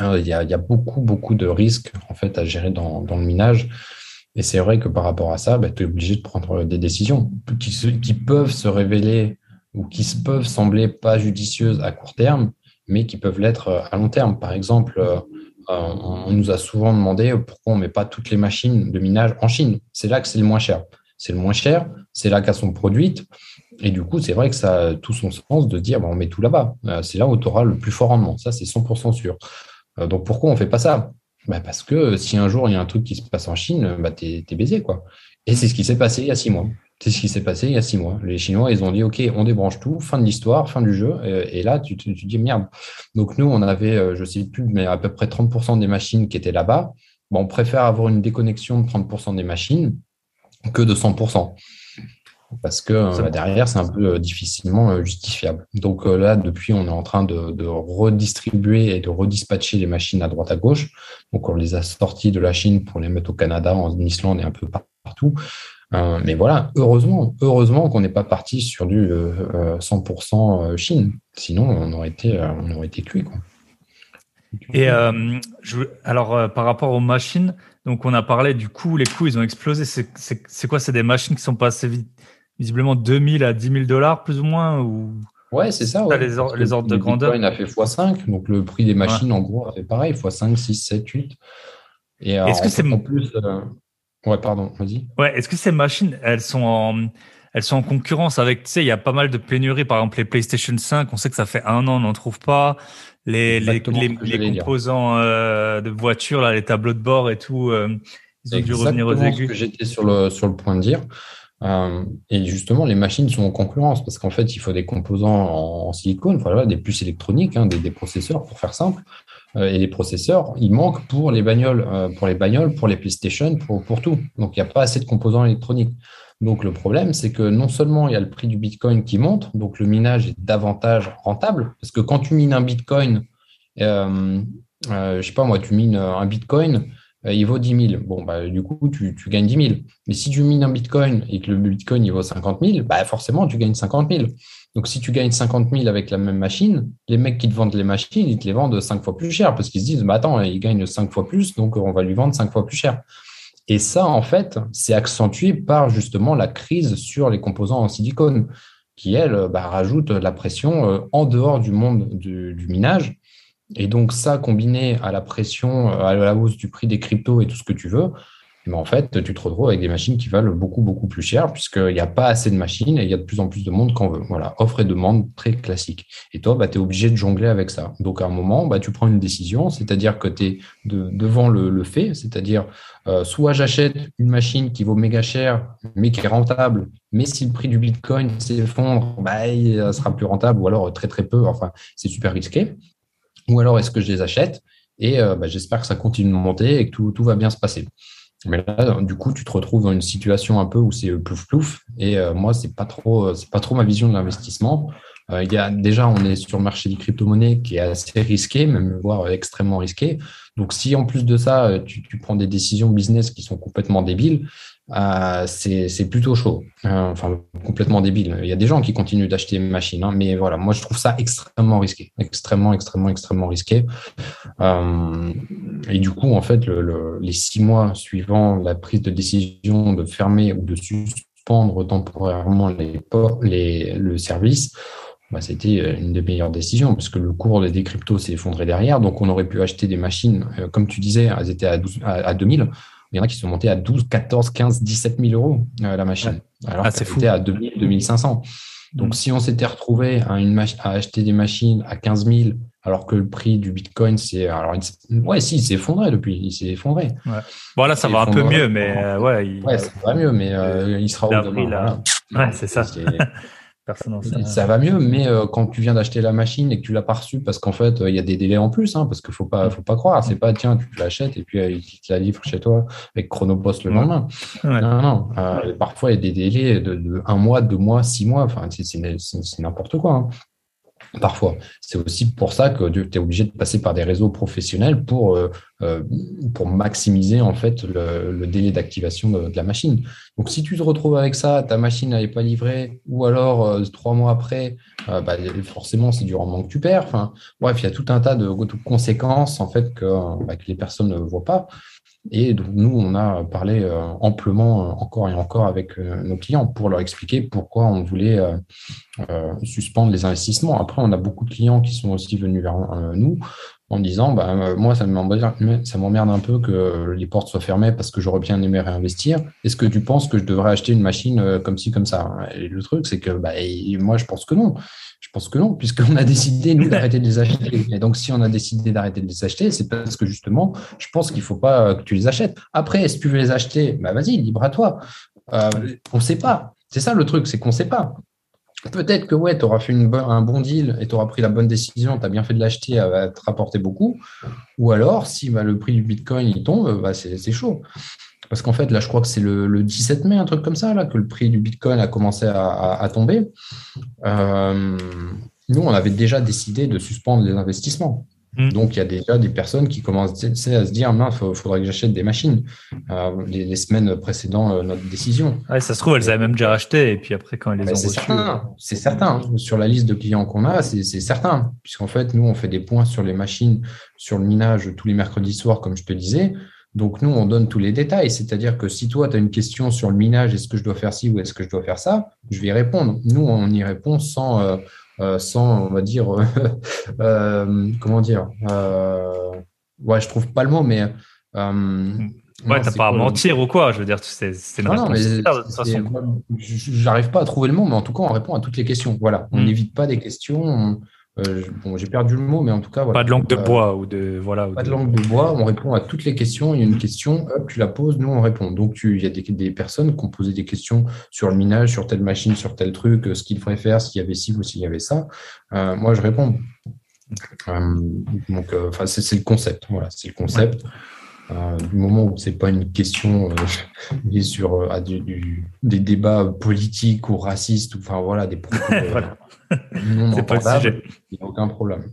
Speaker 2: il y, a, il y, a, beaucoup, beaucoup de risques en fait, à gérer dans, le minage. Et c'est vrai que par rapport à ça, bah, tu es obligé de prendre des décisions qui, peuvent se révéler ou qui peuvent sembler pas judicieuses à court terme, mais qui peuvent l'être à long terme. Par exemple, euh, on nous a souvent demandé pourquoi on ne met pas toutes les machines de minage en Chine. C'est là que c'est le moins cher. C'est le moins cher, c'est là qu'elles sont produites. Et du coup, c'est vrai que ça a tout son sens de dire on met tout là-bas. Euh, c'est là où tu auras le plus fort rendement. Ça, c'est 100% sûr. Euh, donc pourquoi on ne fait pas ça? Bah, Parce que si un jour il y a un truc qui se passe en Chine, bah, tu es, baisé. Quoi. Et c'est ce qui s'est passé il y a six mois. C'est ce qui s'est passé il y a six mois. Les Chinois, ils ont dit, OK, on débranche tout, fin de l'histoire, fin du jeu. Et, là, tu, te dis, merde. Donc, nous, on avait, euh, je ne sais plus, mais à peu près 30% des machines qui étaient là-bas. On préfère avoir une déconnexion de 30% des machines que de 100%. Parce que euh, derrière, c'est un peu euh, difficilement justifiable. Donc là, depuis, on est en train de, de, redistribuer et de redispatcher les machines à droite à gauche. Donc on les a sorties de la Chine pour les mettre au Canada, en Islande et un peu partout. Euh, mais voilà, heureusement, heureusement qu'on n'est pas parti sur du 100% euh, euh, Chine. Sinon, on aurait été, on aurait été cuit.
Speaker 1: Et je, alors, par rapport aux machines, donc on a parlé du coût, les coûts, ils ont explosé. C'est quoi? C'est des machines qui sont passées visiblement 2000 à 10 000 dollars, plus ou moins ou...
Speaker 2: Ouais, c'est ça.
Speaker 1: Les, les, ordres de grandeur.
Speaker 2: Il a fait x5, donc le prix des machines, en gros, a fait pareil, x5, 6, 7, 8.
Speaker 1: Et Est-ce que c'est
Speaker 2: en plus Ouais, pardon, vas-y.
Speaker 1: Ouais, est-ce que ces machines, elles sont en, elles sont en concurrence avec, tu sais, il y a pas mal de pénuries. Par exemple, les PlayStation 5, on sait que ça fait un an, on n'en trouve pas. Les, les, les, composants euh, de voitures, là, les tableaux de bord et tout, euh,
Speaker 2: ils ont dû revenir aux aigus. ce que j'étais sur le, sur le point de dire. Euh, et justement, les machines sont en concurrence parce qu'en fait, il faut des composants en, silicone, voilà, des puces électroniques, hein, des, processeurs pour faire simple. Euh, et les processeurs, ils manquent pour les bagnoles, euh, pour les bagnoles, pour les PlayStation, pour, tout. Donc, il n'y a pas assez de composants électroniques. Donc, le problème, c'est que non seulement il y a le prix du Bitcoin qui monte, donc le minage est davantage rentable, parce que quand tu mines un Bitcoin, je sais pas moi, tu mines un Bitcoin, il vaut 10 000. Bon, bah, du coup, tu, gagnes 10 000. Mais si tu mines un Bitcoin et que le Bitcoin il vaut 50 000, bah, forcément, tu gagnes 50 000. Donc, si tu gagnes 50 000 avec la même machine, les mecs qui te vendent les machines, ils te les vendent 5 fois plus cher parce qu'ils se disent, bah, attends, il gagne 5 fois plus, donc on va lui vendre 5 fois plus cher. Et ça, en fait, c'est accentué par justement la crise sur les composants en silicone. qui, elle, bah, rajoute la pression en dehors du monde du, minage. Et donc, ça, combiné à la pression, à la hausse du prix des cryptos et tout ce que tu veux, mais en fait, tu te retrouves avec des machines qui valent beaucoup, beaucoup plus cher, puisqu'il n'y a pas assez de machines et il y a de plus en plus de monde qu'on veut. Voilà, offre et demande très classique. Et toi, bah, tu es obligé de jongler avec ça. Donc, à un moment, bah, tu prends une décision, c'est-à-dire que tu es devant le, fait, c'est-à-dire euh, soit j'achète une machine qui vaut méga cher, mais qui est rentable, mais si le prix du Bitcoin s'effondre, bah, il sera plus rentable, ou alors très, très peu, enfin, c'est super risqué. Ou alors, est-ce que je les achète? Et euh, bah, j'espère que ça continue de monter et que tout, va bien se passer. Mais là, du coup, tu te retrouves dans une situation un peu où c'est plouf plouf. Et euh, moi, c'est pas pas trop ma vision de l'investissement. Euh, déjà, on est sur le marché des crypto-monnaies qui est assez risqué, même voire extrêmement risqué. Donc, si en plus de ça, euh, tu prends des décisions business qui sont complètement débiles, euh, c'est plutôt chaud. Euh, enfin, complètement débile. Il y a des gens qui continuent d'acheter une machine, hein, mais voilà, moi je trouve ça extrêmement risqué, extrêmement, extrêmement, extrêmement risqué. Euh, et du coup, en fait, le, les six mois suivant la prise de décision de fermer ou de suspendre temporairement les, les, le service, bah, c'était une des meilleures décisions parce que le cours des cryptos s'est effondré derrière. Donc, on aurait pu acheter des machines, comme tu disais, elles étaient à, 12, à 2000. Il y en a qui sont montés à 12, 14, 15, 17 000 euros euh, la machine. Alors ah, c'était à 2000, 2500. Donc, mm. si on s'était retrouvé à, une à acheter des machines à 15 000, alors que le prix du Bitcoin, c'est. Alors, ouais, si, il s'est effondré depuis. Il s'est effondré.
Speaker 1: Ouais. Bon, là, ça va un peu mieux, mais euh, ouais.
Speaker 2: Il... Ouais, ça va mieux, mais euh, il sera au demain.
Speaker 1: Ouais, c'est ça.
Speaker 2: Ça va mieux, mais euh, quand tu viens d'acheter la machine et que tu l'as pas reçue, parce qu'en fait, euh, il y a des délais en plus, hein, parce qu'il faut pas, faut pas croire. C'est pas tiens, tu l'achètes et puis euh, il te la livre chez toi avec Chronopost le lendemain. Non, non. parfois, il y a des délais de, de, un mois, deux mois, six mois. Enfin, c'est n'importe quoi. Hein parfois. C'est aussi pour ça que tu es obligé de passer par des réseaux professionnels pour, euh, euh, maximiser en fait le, délai d'activation de, la machine. Donc si tu te retrouves avec ça, ta machine n'est pas livrée, ou alors euh, trois mois après, bah, forcément c'est du rendement que tu perds. Enfin, bref, il y a tout un tas de, conséquences en fait bah, que les personnes ne voient pas. Et donc, nous, on a parlé euh, amplement euh, encore et encore avec euh, nos clients pour leur expliquer pourquoi on voulait suspendre les investissements. Après, on a beaucoup de clients qui sont aussi venus vers nous en disant bah, moi, ça m'emmerde un peu que les portes soient fermées parce que j'aurais bien aimé réinvestir. Est-ce que tu penses que je devrais acheter une machine comme ci, comme ça? Et le truc, c'est que bah, moi, je pense que non. Je pense que non, puisqu'on a décidé, d'arrêter de les acheter. Et donc, si on a décidé d'arrêter de les acheter, c'est parce que justement, je pense qu'il ne faut pas que tu les achètes. Après, si tu veux les acheter, bah vas-y, libre à toi. Euh, on ne sait pas. C'est ça le truc, c'est qu'on ne sait pas. Peut-être que ouais, tu auras fait un bon deal et tu auras pris la bonne décision, tu as bien fait de l'acheter, elle va te rapporter beaucoup. Ou alors, si bah, le prix du Bitcoin tombe, bah, c'est chaud. Parce qu'en fait, là, je crois que c'est le, 17 mai, un truc comme ça, là, que le prix du Bitcoin a commencé à, tomber. Euh, nous, on avait déjà décidé de suspendre les investissements. Hmm. Donc, il y a déjà des personnes qui commencent à se dire, il faudrait que j'achète des machines euh, les, semaines précédant euh, notre décision.
Speaker 1: Ouais, ça se trouve, elles avaient même déjà acheté, et puis après, quand elles les ont
Speaker 2: reçues. C'est certain. Sur la liste de clients qu'on a, c'est certain. Puisqu'en fait, nous, on fait des points sur les machines, sur le minage tous les mercredis soirs, comme je te disais. Donc, nous, on donne tous les détails. C'est-à-dire que si toi, tu as une question sur le minage, est-ce que je dois faire ci ou est-ce que je dois faire ça, je vais y répondre. Nous, on y répond sans, euh, euh, sans on va dire, euh, comment dire, ouais, je trouve pas le mot, mais.
Speaker 1: ouais, t'as pas à mentir ou quoi, je veux dire, c'est une non,
Speaker 2: J'arrive pas à trouver le mot, mais en tout cas, on répond à toutes les questions. Voilà, on hmm. n'évite pas des questions. Euh, bon, j'ai perdu le mot, mais en tout cas.
Speaker 1: Voilà. Pas de langue de euh, bois ou de. Voilà,
Speaker 2: pas de... langue de bois, on répond à toutes les questions. Il y a une question, hop, tu la poses, nous on répond. Donc, tu, il y a des, des, personnes qui ont posé des questions sur le minage, sur telle machine, sur tel truc, euh, ce qu'il faudrait faire, s'il y avait ci ou s'il y avait ça. moi, je réponds. donc, enfin, c'est le concept. Voilà, c'est le concept. du moment où c'est pas une question liée sur à du, des débats politiques ou racistes, ou enfin voilà, des propos, voilà c'est pas le sujet. Il n'y a aucun problème.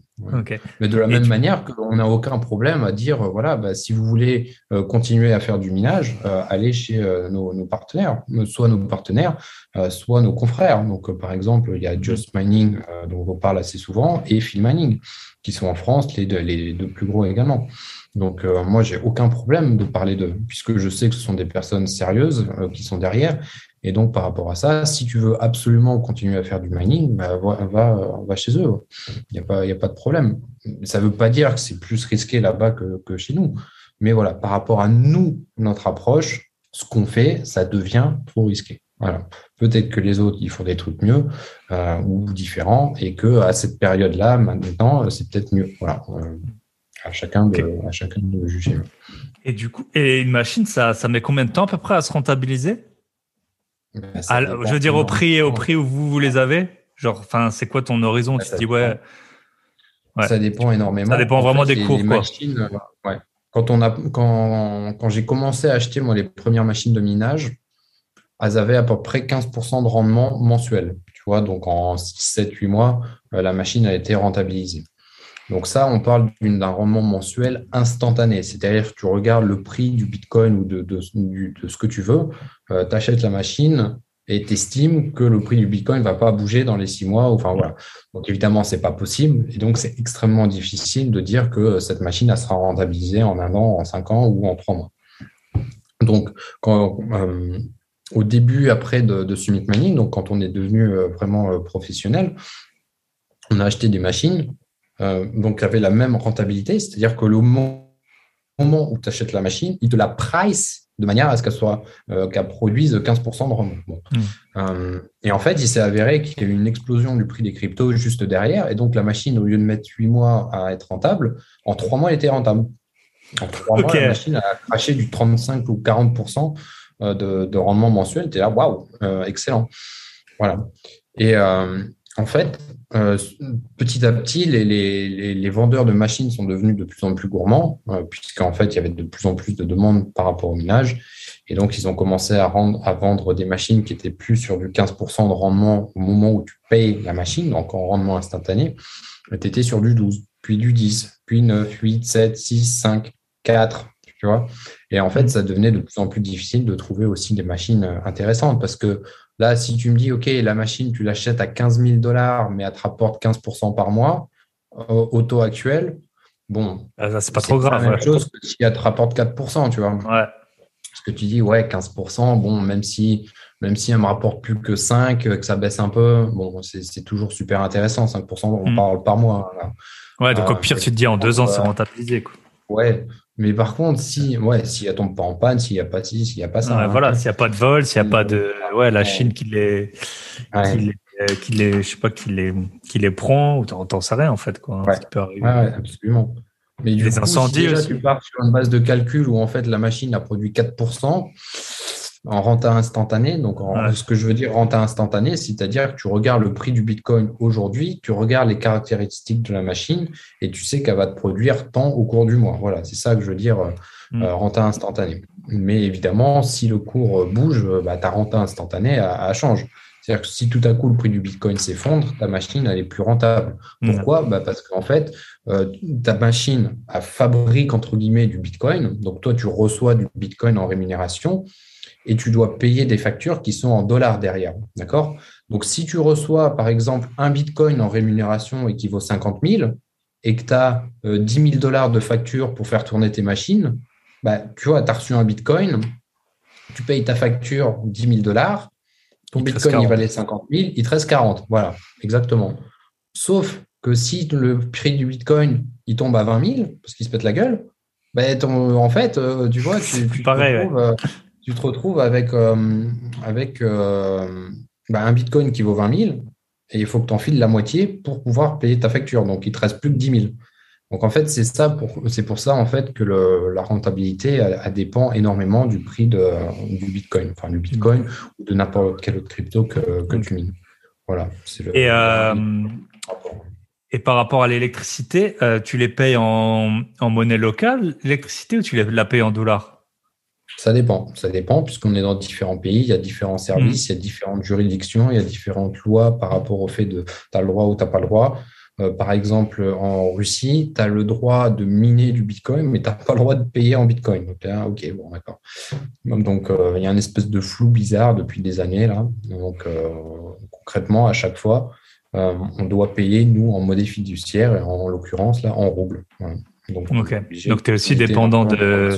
Speaker 2: Mais de la même manière qu'on n'a aucun problème à dire, euh, voilà, bah, si vous voulez euh, continuer à faire du minage, euh, allez chez nos, partenaires, soit nos partenaires, soit nos confrères. Donc, par exemple, il y a Just Mining, dont on parle assez souvent, et Phil Mining, qui sont en France les deux, les deux plus gros également. Donc, euh, moi, j'ai aucun problème de parler d'eux, puisque je sais que ce sont des personnes sérieuses euh, qui sont derrière. Et donc, par rapport à ça, si tu veux absolument continuer à faire du mining, bah, va, va, chez eux. Il n'y a, pas, de problème. Ça ne veut pas dire que c'est plus risqué là-bas que, chez nous. Mais voilà, par rapport à nous, notre approche, ce qu'on fait, ça devient trop risqué. Voilà. Peut-être que les autres, ils font des trucs mieux euh, ou différents et que à cette période-là, maintenant, c'est peut-être mieux. Voilà. Euh, à, chacun de, à chacun de juger.
Speaker 1: Et du coup, et une machine, ça, ça met combien de temps à peu près à se rentabiliser? Ben, Je veux dire, au prix, au prix où vous, vous les avez? Genre, enfin, c'est quoi ton horizon? Ben, Tu te dis, ouais,
Speaker 2: Ça dépend énormément.
Speaker 1: Ça dépend vraiment des cours. quoi. Machines,
Speaker 2: ouais. Quand, on a, quand, quand j'ai commencé à acheter moi, les premières machines de minage, elles avaient à peu près 15% de rendement mensuel. Tu vois, donc en 6, 7, 8 mois, euh, la machine a été rentabilisée. Donc ça, on parle d'un rendement mensuel instantané. C'est-à-dire que tu regardes le prix du Bitcoin ou de, de, ce que tu veux, euh, tu achètes la machine et tu estimes que le prix du Bitcoin ne va pas bouger dans les six mois. Enfin, voilà. Donc évidemment, ce n'est pas possible. Et donc, c'est extrêmement difficile de dire que cette machine sera rentabilisée en un an, en cinq ans ou en trois mois. Donc, euh, au début après de, Summit Mining, donc quand on est devenu euh, vraiment euh, professionnel, on a acheté des machines euh, donc qui avaient la même rentabilité, c'est-à-dire que le moment où tu achètes la machine, il te la price de manière à ce qu'elle soit qu'elle produise 15% de rendement. Mmh. et en fait, il s'est avéré qu'il y a eu une explosion du prix des cryptos juste derrière, et donc la machine, au lieu de mettre 8 mois à être rentable, en 3 mois, elle était rentable. En 3 mois, la machine a craché du 35 ou 40% euh, de, rendement mensuel, tu es là, waouh, euh, excellent. Voilà. Et euh, en fait, petit à petit, les, les, vendeurs de machines sont devenus de plus en plus gourmands, puisqu'en fait, il y avait de plus en plus de demandes par rapport au minage. Et donc, ils ont commencé à, rendre, à vendre des machines qui étaient plus sur du 15% de rendement au moment où tu payes la machine, donc en rendement instantané. Tu étais sur du 12, puis du 10, puis 9, 8, 7, 6, 5, 4, tu vois. Et en fait, mm. ça devenait de plus en plus difficile de trouver aussi des machines euh, intéressantes parce que là, si tu me dis, OK, la machine, tu l'achètes à 15 000 dollars, mais elle te rapporte 15% par mois, au taux actuel, bon.
Speaker 1: Ah, c'est pas trop grave.
Speaker 2: C'est la même chose que si elle te rapporte 4%, tu vois.
Speaker 1: Ouais.
Speaker 2: Parce que tu dis, ouais, 15%, bon, même si, même si elle me rapporte plus que 5, que ça baisse un peu, bon, c'est toujours super intéressant. 5%, on mm. parle par mois.
Speaker 1: Ouais, donc au pire, tu te dis en deux ans, c'est rentabilisé. Quoi.
Speaker 2: Ouais, mais par contre, si, ouais, s'il ne tombe pas en panne, s'il n'y a pas ci, s'il n'y a pas ça.
Speaker 1: Hein. voilà, s'il n'y a pas de vol, s'il n'y a pas de, ouais, la Chine qui les, qui les, qui les, je sais pas, qui les, qui les prend, ou t'en sais rien, en fait, quoi.
Speaker 2: Hein, peut arriver. ouais, absolument. Mais du les coup, incendies si déjà tu pars sur une base de calcul où, en fait, la machine a produit 4%, en renta instantanée. Donc, ce que je veux dire renta instantanée, c'est-à-dire que tu regardes le prix du Bitcoin aujourd'hui, tu regardes les caractéristiques de la machine et tu sais qu'elle va te produire tant au cours du mois. Voilà, c'est ça que je veux dire mm. euh, renta instantanée. Mais évidemment, si le cours euh, bouge, euh, bah, ta renta instantanée, elle, change. C'est-à-dire que si tout à coup le prix du Bitcoin s'effondre, ta machine, elle est plus rentable. Mm. Pourquoi? Bah Parce qu'en fait, ta machine elle fabrique, entre guillemets, du Bitcoin. Donc, toi, tu reçois du Bitcoin en rémunération et tu dois payer des factures qui sont en dollars derrière. D'accord? Donc, si tu reçois, par exemple, un bitcoin en rémunération et qui vaut 50 000 et que tu as 10 000 dollars de facture pour faire tourner tes machines, bah, tu vois, tu as reçu un bitcoin, tu payes ta facture 10 000 dollars, ton bitcoin il valait 50 000, il te reste 40. Voilà, exactement. Sauf que si le prix du bitcoin il tombe à 20 000 parce qu'il se pète la gueule, bah, en fait, euh, tu vois, tu, tu
Speaker 1: pareil,
Speaker 2: euh, tu te retrouves avec, euh, avec euh, bah, un bitcoin qui vaut 20 000 et il faut que tu enfiles la moitié pour pouvoir payer ta facture. Donc, il te reste plus que 10 000. Donc, en fait, c'est ça pour, c'est pour ça en fait que le, la rentabilité elle, dépend énormément du prix de, du bitcoin, enfin du bitcoin ou de n'importe quel autre crypto que, que tu mines. Voilà.
Speaker 1: Le, et, euh, et par rapport à l'électricité, tu les payes en, en monnaie locale, l'électricité, ou tu la payes en dollars?
Speaker 2: Ça dépend, ça dépend, puisqu'on est dans différents pays, il y a différents services, mm. il y a différentes juridictions, il y a différentes lois par rapport au fait de tu as le droit ou tu n'as pas le droit. Euh, par exemple, en Russie, tu as le droit de miner du Bitcoin, mais tu n'as pas le droit de payer en Bitcoin. Donc là, ok, bon, d'accord. Donc, euh, il y a une espèce de flou bizarre depuis des années, là. Donc, euh, concrètement, à chaque fois, on doit payer, nous, en monnaie fiduciaire, et en, l'occurrence, là, en rouble.
Speaker 1: Donc, Donc tu es aussi dépendant de.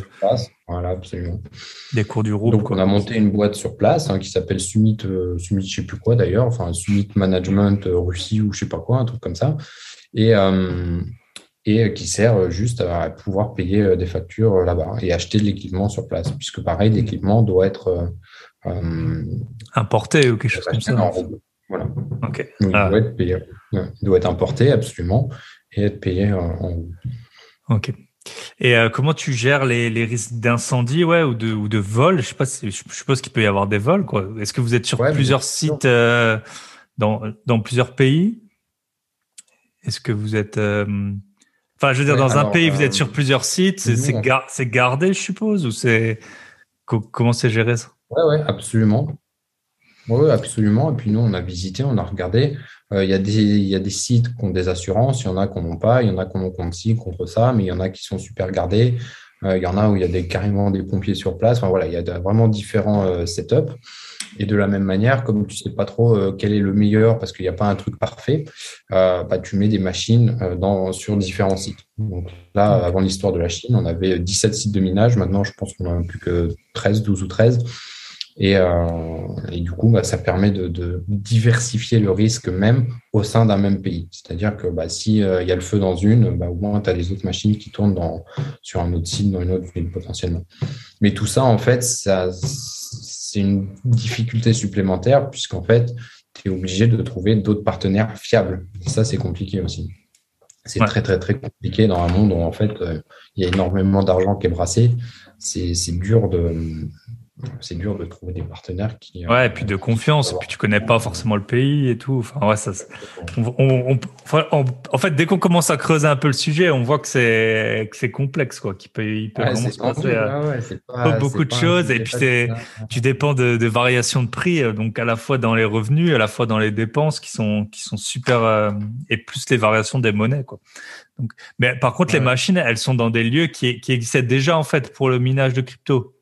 Speaker 2: Voilà, absolument.
Speaker 1: Des cours du groupe.
Speaker 2: Donc, on a monté une boîte sur place hein, qui s'appelle Summit, euh, Summit, je sais plus quoi d'ailleurs, enfin Summit Management euh, Russie ou je sais pas quoi, un truc comme ça. Et, euh, et qui sert juste à pouvoir payer des factures là-bas et acheter de l'équipement sur place, puisque pareil, l'équipement doit être
Speaker 1: importé ou quelque chose comme ça.
Speaker 2: Voilà. Il, ah. doit être payé, il doit être importé absolument et être payé en,
Speaker 1: Ok. Et euh, comment tu gères les, les risques d'incendie ouais, ou, de, ou de vol? Je sais pas, je suppose qu'il peut y avoir des vols. Quoi. Est-ce que vous êtes sur plusieurs sites euh, dans, dans plusieurs pays? Est-ce que vous êtes... Euh, enfin, je veux dire, dans un pays, vous êtes sur plusieurs sites, c'est gar gardé, je suppose Ou c'est comment c'est géré ça?
Speaker 2: Ouais, ouais, absolument. Oui, absolument. Et puis nous, on a visité, on a regardé. Euh, il y, a des, y a des sites qui ont des assurances, il y en a qui n'en ont pas, il y en a qui en ont contre ci, contre ça, mais il y en a qui sont super gardés. Euh, il y en a où il y a des, carrément des pompiers sur place. Enfin voilà, il y a vraiment différents euh, setups. Et de la même manière, comme tu sais pas trop quel est le meilleur parce qu'il n'y a pas un truc parfait, bah, tu mets des machines dans, sur différents sites. Donc là, avant l'histoire de la Chine, on avait 17 sites de minage. Maintenant, je pense qu'on en a plus que 13, 12 ou 13. Et, euh, et, du coup, bah, ça permet de, de, diversifier le risque même au sein d'un même pays. C'est-à-dire que bah, s'il euh, y a le feu dans une, bah, au moins tu as les autres machines qui tournent dans, sur un autre site, dans une autre ville potentiellement. Mais tout ça, en fait, ça, c'est une difficulté supplémentaire puisqu'en fait, tu es obligé de trouver d'autres partenaires fiables. Et ça, c'est compliqué aussi. C'est très, très, très compliqué dans un monde où en fait, euh, il y a énormément d'argent qui est brassé. C'est dur de c'est dur de trouver des partenaires qui.
Speaker 1: Euh, ouais, et puis de confiance, et puis tu connais pas forcément le pays et tout. Enfin, ouais, ça. On, en fait, dès qu'on commence à creuser un peu le sujet, on voit que c'est que c'est complexe, quoi. Qu'il peut, il peut vraiment se passer à, beaucoup de choses, et puis tu dépends de, de, variations de prix, euh, donc à la fois dans les revenus, à la fois dans les dépenses, qui sont qui sont super, euh, et plus les variations des monnaies, quoi. Donc, mais par contre, les machines, elles sont dans des lieux qui, qui existaient déjà en fait pour le minage de crypto.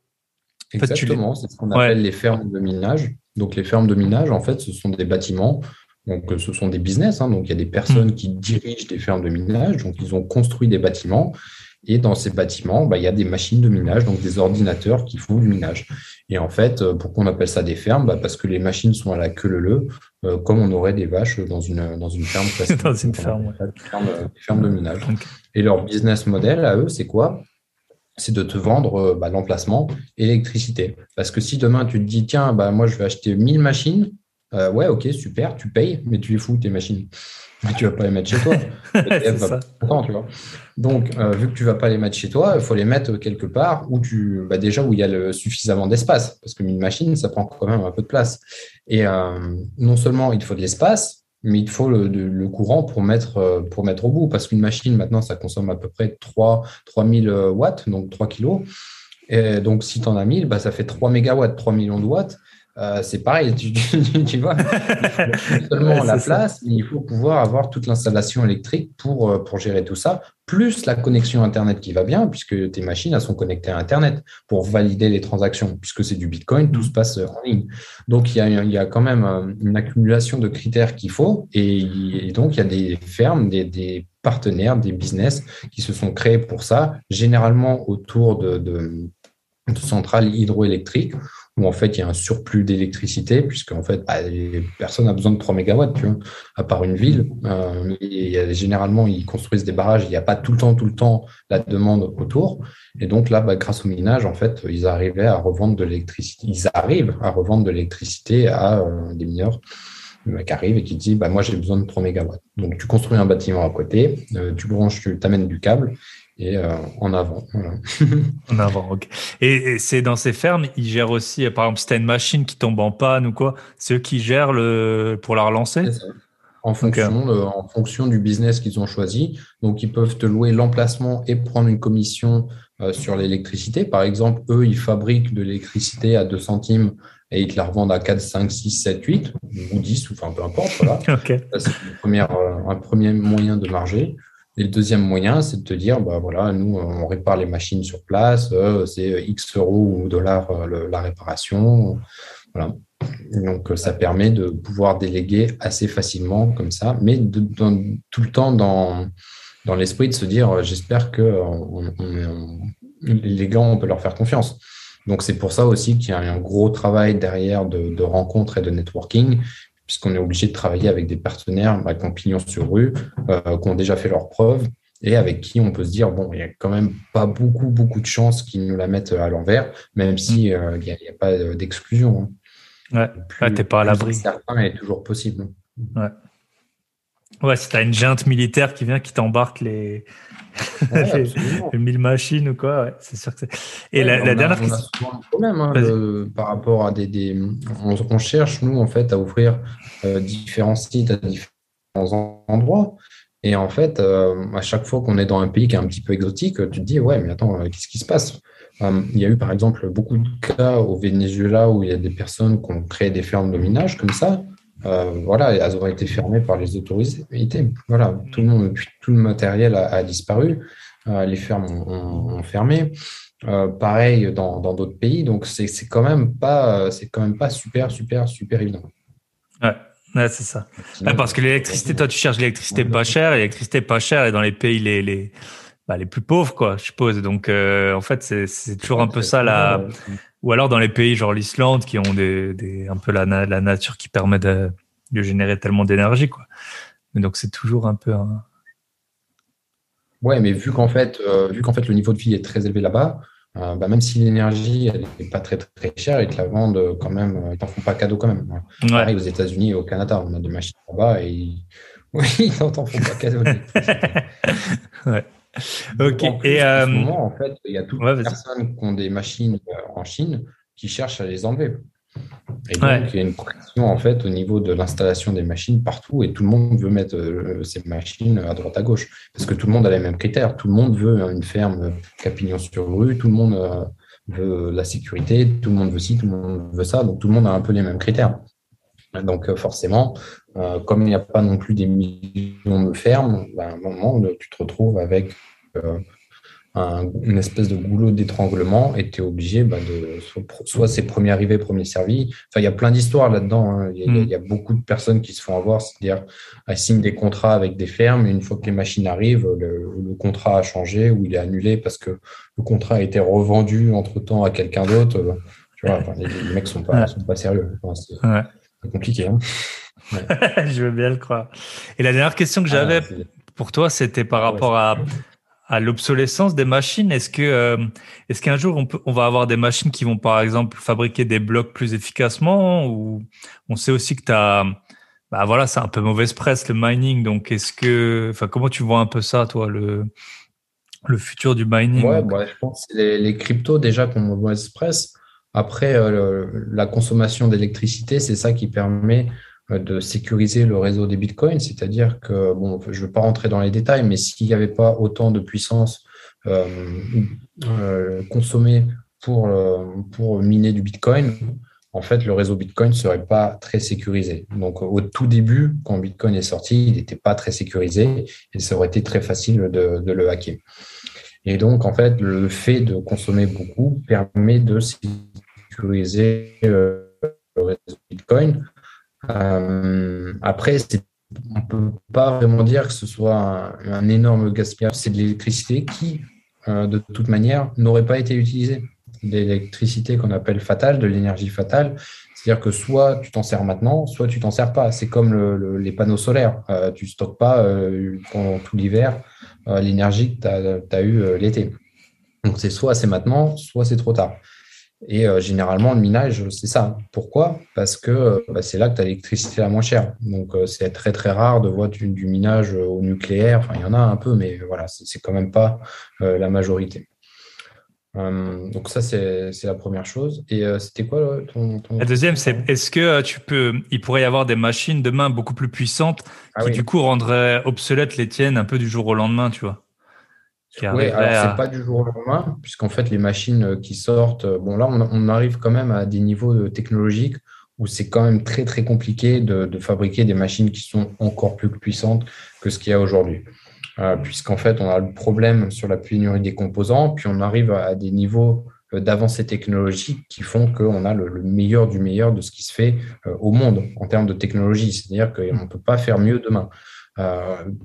Speaker 2: Exactement, c'est ce qu'on appelle les fermes de minage. Donc les fermes de minage, en fait, ce sont des bâtiments. Donc ce sont des business. Hein. donc il y a des personnes mm. qui dirigent des fermes de minage. Donc ils ont construit des bâtiments. Et dans ces bâtiments, bah, il y a des machines de minage, donc des ordinateurs qui font du minage. Et en fait, euh, pourquoi on appelle ça des fermes? Bah, Parce que les machines sont à la queue leu euh, comme on aurait des vaches dans une, dans une ferme
Speaker 1: dans une ferme,
Speaker 2: ferme, de minage. Et leur business model à eux, c'est quoi? C'est de te vendre euh, bah, l'emplacement et l'électricité. Parce que si demain tu te dis, tiens, bah, moi je vais acheter 1000 machines, euh, ouais, ok, super, tu payes, mais tu les fous tes machines. tu vas pas les mettre chez toi. tu vois. Donc, euh, vu que tu vas pas les mettre chez toi, il faut les mettre quelque part où tu, bah, déjà où il y a suffisamment d'espace, parce que 1000 machines, ça prend quand même un peu de place. Et non seulement il faut de l'espace, mais il faut le, courant pour mettre, euh, pour mettre au bout. Parce qu'une machine, maintenant, ça consomme à peu près 3, 3000 watts, donc 3 kilos. Et donc, si tu en as 1000, bah, ça fait 3 mégawatts, 3 millions de watts. Euh, c'est pareil, tu, tu vois, seulement la place, mais il faut pouvoir avoir toute l'installation électrique pour, euh, pour gérer tout ça, plus la connexion Internet qui va bien, puisque tes machines elles sont connectées à Internet pour valider les transactions, puisque c'est du Bitcoin, tout se passe en ligne. Donc il y a, il y a quand même euh, une accumulation de critères qu'il faut, et, donc il y a des fermes, des, des partenaires, des business qui se sont créés pour ça, généralement autour de, de, de centrales hydroélectriques où en fait il y a un surplus d'électricité, puisque en fait bah, personne n'a besoin de 3 mégawatts, tu vois, à part une ville. Euh, et généralement, ils construisent des barrages, il n'y a pas tout le temps, tout le temps la demande autour. Et donc là, bah, grâce au minage, en fait, ils arrivaient à revendre de l'électricité. Ils arrivent à revendre de l'électricité à euh, des mineurs qui arrive et qui dit bah moi j'ai besoin de 3 mégawatts. Donc tu construis un bâtiment à côté, euh, tu branches, tu t'amènes du câble et euh, en avant.
Speaker 1: en avant, ok. Et, c'est dans ces fermes, ils gèrent aussi, par exemple, si tu as une machine qui tombe en panne ou quoi, c'est eux qui gèrent le, pour la relancer?
Speaker 2: En fonction, en fonction du business qu'ils ont choisi. Donc, ils peuvent te louer l'emplacement et prendre une commission euh, sur l'électricité. Par exemple, eux, ils fabriquent de l'électricité à 2 centimes et ils te la revendent à 4, 5, 6, 7, 8 ou 10, ou enfin peu importe. Voilà. c'est euh, un premier moyen de marger. Et le deuxième moyen, c'est de te dire, bah voilà, nous, on répare les machines sur place, euh, c'est X euros ou dollars euh, la réparation. Voilà. Donc, ça permet de pouvoir déléguer assez facilement comme ça, mais tout le temps dans, dans l'esprit de se dire, j'espère que les gars, on peut leur faire confiance. Donc c'est pour ça aussi qu'il y a un gros travail derrière de, de rencontres et de networking, puisqu'on est obligé de travailler avec des partenaires bah, qui ont pignon sur rue, euh, qui ont déjà fait leurs preuves et avec qui on peut se dire, bon, il n'y a quand même pas beaucoup, beaucoup de chances qu'ils nous la mettent à l'envers, même si mm. euh, il n'y a, pas d'exclusion.
Speaker 1: Hein. Ouais, t'es pas à l'abri.
Speaker 2: Certain est toujours possible.
Speaker 1: Ouais. Ouais, si tu as une junte militaire qui vient, qui t'embarque les, ouais, les, 1000 machines ou quoi, ouais, c'est sûr que c'est. Et la, la dernière question.
Speaker 2: Hein, par rapport à des. des... On, cherche, nous, en fait, à ouvrir euh, différents sites à différents endroits. Et en fait, euh, à chaque fois qu'on est dans un pays qui est un petit peu exotique, tu te dis, ouais, mais attends, euh, qu'est-ce qui se passe? Il y a eu, par exemple, beaucoup de cas au Venezuela où il y a des personnes qui ont créé des fermes de minage comme ça. Euh, voilà, elles ont été fermées par les autorités. Voilà, tout le monde, tout le matériel a, disparu, euh, les fermes ont, fermé. Euh, pareil dans d'autres pays, donc c'est quand même pas, c'est quand même pas super, super, super évident.
Speaker 1: Ouais. c'est ça. parce que l'électricité, toi, tu cherches l'électricité pas chère, l'électricité pas chère est dans les pays les, les, bah, les plus pauvres, quoi, je suppose. Donc, en fait, c'est toujours un peu ça la, ou alors dans les pays genre l'Islande qui ont des, des, un peu la, la nature qui permet de, de générer tellement d'énergie, quoi. donc c'est toujours un peu un...
Speaker 2: Ouais, mais vu qu'en fait, euh, vu qu'en fait le niveau de vie est très élevé là-bas, euh, bah, même si l'énergie n'est pas très très chère, ils te la vendent quand même, ils t'en font pas cadeau quand même. Pareil aux États-Unis et au Canada, on a des machines là-bas et ils... oui, ils t'en font pas cadeau.
Speaker 1: ouais. Ok. et
Speaker 2: en ce euh, moment, en fait, il y a toutes les personnes qui ont des machines en Chine qui cherchent à les enlever. Et donc, il y a une pression en fait au niveau de l'installation des machines partout et tout le monde veut mettre euh, ces machines à droite à gauche parce que tout le monde a les mêmes critères. Tout le monde veut une ferme capignon sur rue, tout le monde euh, veut la sécurité, tout le monde veut ci, tout le monde veut ça. Donc, tout le monde a un peu les mêmes critères. Donc, forcément, comme il n'y a pas non plus des millions de fermes, ben, à un moment, tu te retrouves avec une espèce de goulot d'étranglement et tu es obligé bah, de soit, c'est premier arrivé, premier servi. Enfin, il y a plein d'histoires là-dedans. Hein. Il, y a beaucoup de personnes qui se font avoir, c'est-à-dire elles signent des contrats avec des fermes. Et une fois que les machines arrivent, le, contrat a changé ou il est annulé parce que le contrat a été revendu entre temps à quelqu'un d'autre. Tu vois, les, mecs sont pas, sont pas sérieux. c'est compliqué. Hein.
Speaker 1: Je veux bien le croire. Et la dernière question que ah, j'avais pour toi, c'était par rapport à à l'obsolescence des machines. Est-ce que euh, est-ce qu'un jour on peut on va avoir des machines qui vont par exemple fabriquer des blocs plus efficacement ou on sait aussi que tu as bah voilà, c'est un peu mauvaise presse le mining donc est-ce que enfin comment tu vois un peu ça toi le le futur du mining
Speaker 2: Ouais, bah, je pense que les, les cryptos déjà qui ont mauvaise presse. Après euh, la consommation d'électricité, c'est ça qui permet de sécuriser le réseau des bitcoins, c'est-à-dire que, bon, je ne veux pas rentrer dans les détails, mais s'il n'y avait pas autant de puissance euh, euh, consommée pour, miner du bitcoin, en fait, le réseau Bitcoin ne serait pas très sécurisé. Donc, au tout début, quand Bitcoin est sorti, il n'était pas très sécurisé et ça aurait été très facile de, le hacker. Et donc, en fait, le fait de consommer beaucoup permet de sécuriser le réseau Bitcoin euh, après, on ne peut pas vraiment dire que ce soit un, énorme gaspillage. C'est de l'électricité qui, euh, de toute manière, n'aurait pas été utilisée. L'électricité qu'on appelle fatale, de l'énergie fatale, c'est-à-dire que soit tu t'en sers maintenant, soit tu t'en sers pas. C'est comme les panneaux solaires. Euh, tu stockes pas pendant tout l'hiver l'énergie que tu as, eu l'été. Donc c'est soit c'est maintenant, soit c'est trop tard. Et euh, généralement, le minage, c'est ça. Pourquoi? Parce que euh, bah, c'est là que tu as l'électricité la moins chère. Donc, euh, c'est très, très rare de voir du, minage au nucléaire. Enfin, il y en a un peu, mais voilà, c'est quand même pas la majorité. donc, ça, c'est la première chose. Et c'était quoi ton,
Speaker 1: La deuxième, c'est est-ce que tu peux. Il pourrait y avoir des machines demain beaucoup plus puissantes ah qui, du coup, rendraient obsolètes les tiennes un peu du jour au lendemain, tu vois?
Speaker 2: Oui, alors c'est pas du jour au lendemain, puisqu'en fait, les machines euh, qui sortent, euh, bon, là, on, arrive quand même à des niveaux euh, technologiques où c'est quand même très, très compliqué de, fabriquer des machines qui sont encore plus puissantes que ce qu'il y a aujourd'hui. puisqu'en fait, on a le problème sur la pénurie des composants, puis on arrive à des niveaux d'avancée technologique qui font qu'on a le, meilleur du meilleur de ce qui se fait au monde en termes de technologie. C'est-à-dire qu'on ne peut pas faire mieux demain.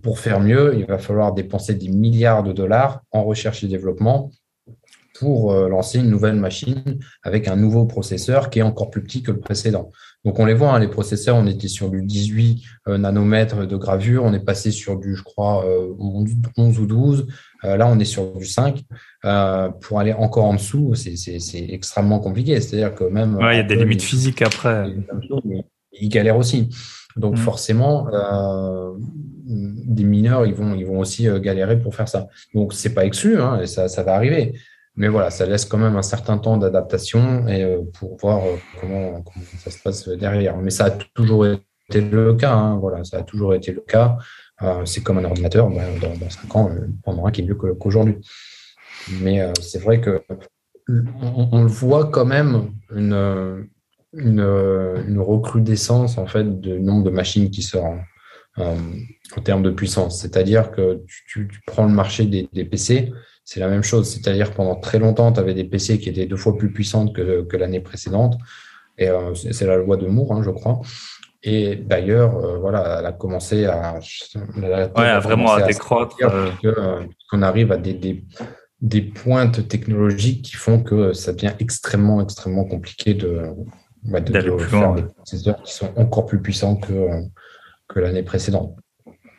Speaker 2: Pour faire mieux, il va falloir dépenser des milliards de dollars en recherche et développement pour lancer une nouvelle machine avec un nouveau processeur qui est encore plus petit que le précédent. Donc on les voit, hein, les processeurs, on était sur du 18 euh, nanomètres de gravure, on est passé sur du, je crois, 11 euh, ou 12. Euh, là, on est sur du 5. pour aller encore en dessous, c'est extrêmement compliqué. C'est-à-dire que même...
Speaker 1: il y a des limites physiques après.
Speaker 2: Ils galèrent aussi. Donc mm. forcément, des mineurs, ils vont, ils vont aussi galérer pour faire ça. Donc c'est pas exclu, hein, et ça, ça va arriver. Mais voilà, ça laisse quand même un certain temps d'adaptation et euh, pour voir euh, comment, ça se passe derrière. Mais ça a toujours été le cas. Hein, voilà, ça a toujours été le cas. Euh, c'est comme un ordinateur. Ben, dans, dans 5 ans, on aura qui est mieux qu'aujourd'hui. Mais c'est vrai que on, le voit quand même une, une, recrudescence en fait du nombre de machines qui sortent en termes de puissance. C'est-à-dire que tu, prends le marché des, des PC, c'est la même chose. C'est-à-dire pendant très longtemps, tu avais des PC qui étaient deux fois plus puissantes que, l'année précédente. Et euh, c'est la loi de Moore, hein, je crois. Et d'ailleurs, euh, voilà, elle a commencé à,
Speaker 1: vraiment à, décroître.
Speaker 2: Euh. qu'on arrive à des, des, pointes technologiques qui font que ça devient extrêmement, extrêmement compliqué de, bah, faire des processeurs qui sont encore plus puissants que, que l'année précédente.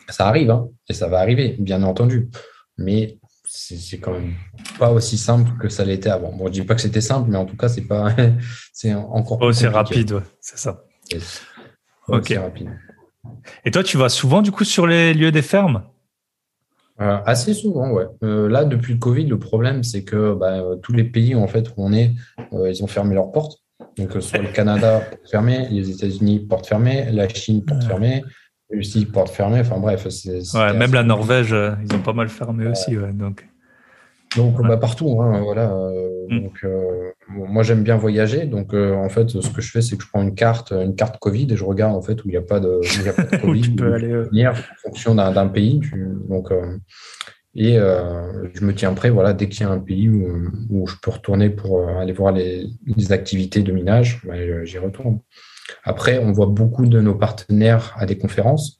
Speaker 2: Ça arrive, hein, et ça va arriver, bien entendu. Mais c'est quand même pas aussi simple que ça l'était avant. Bon, je dis pas que c'était simple, mais en tout cas, c'est pas, c'est encore.
Speaker 1: Oh, c'est rapide, c'est ça. Ok. Rapide. Et toi, tu vas souvent du coup sur les lieux des fermes?
Speaker 2: Euh, Assez souvent, ouais. Euh, là, depuis le Covid, le problème, c'est que bah, tous les pays en fait où on est, euh, ils ont fermé leurs portes. Donc, soit le Canada porte fermée, les États-Unis porte fermée, la Chine porte fermée, Russie, porte fermée. Enfin bref,
Speaker 1: ouais, même la Norvège, euh, ils ont pas mal fermé aussi. Ouais, donc,
Speaker 2: donc bah, partout. Hein, voilà. Euh, mm. Donc, euh, moi, j'aime bien voyager. Donc, en fait, ce que je fais, c'est que je prends une carte, une carte Covid et je regarde en fait où il n'y a pas de, il y a pas de Covid. tu peux aller en fonction d'un pays. donc, et je me tiens prêt. Voilà, dès qu'il y a un pays où, où, je peux retourner pour aller voir les, les activités de minage, bah, j'y retourne. Après, on voit beaucoup de nos partenaires à des conférences,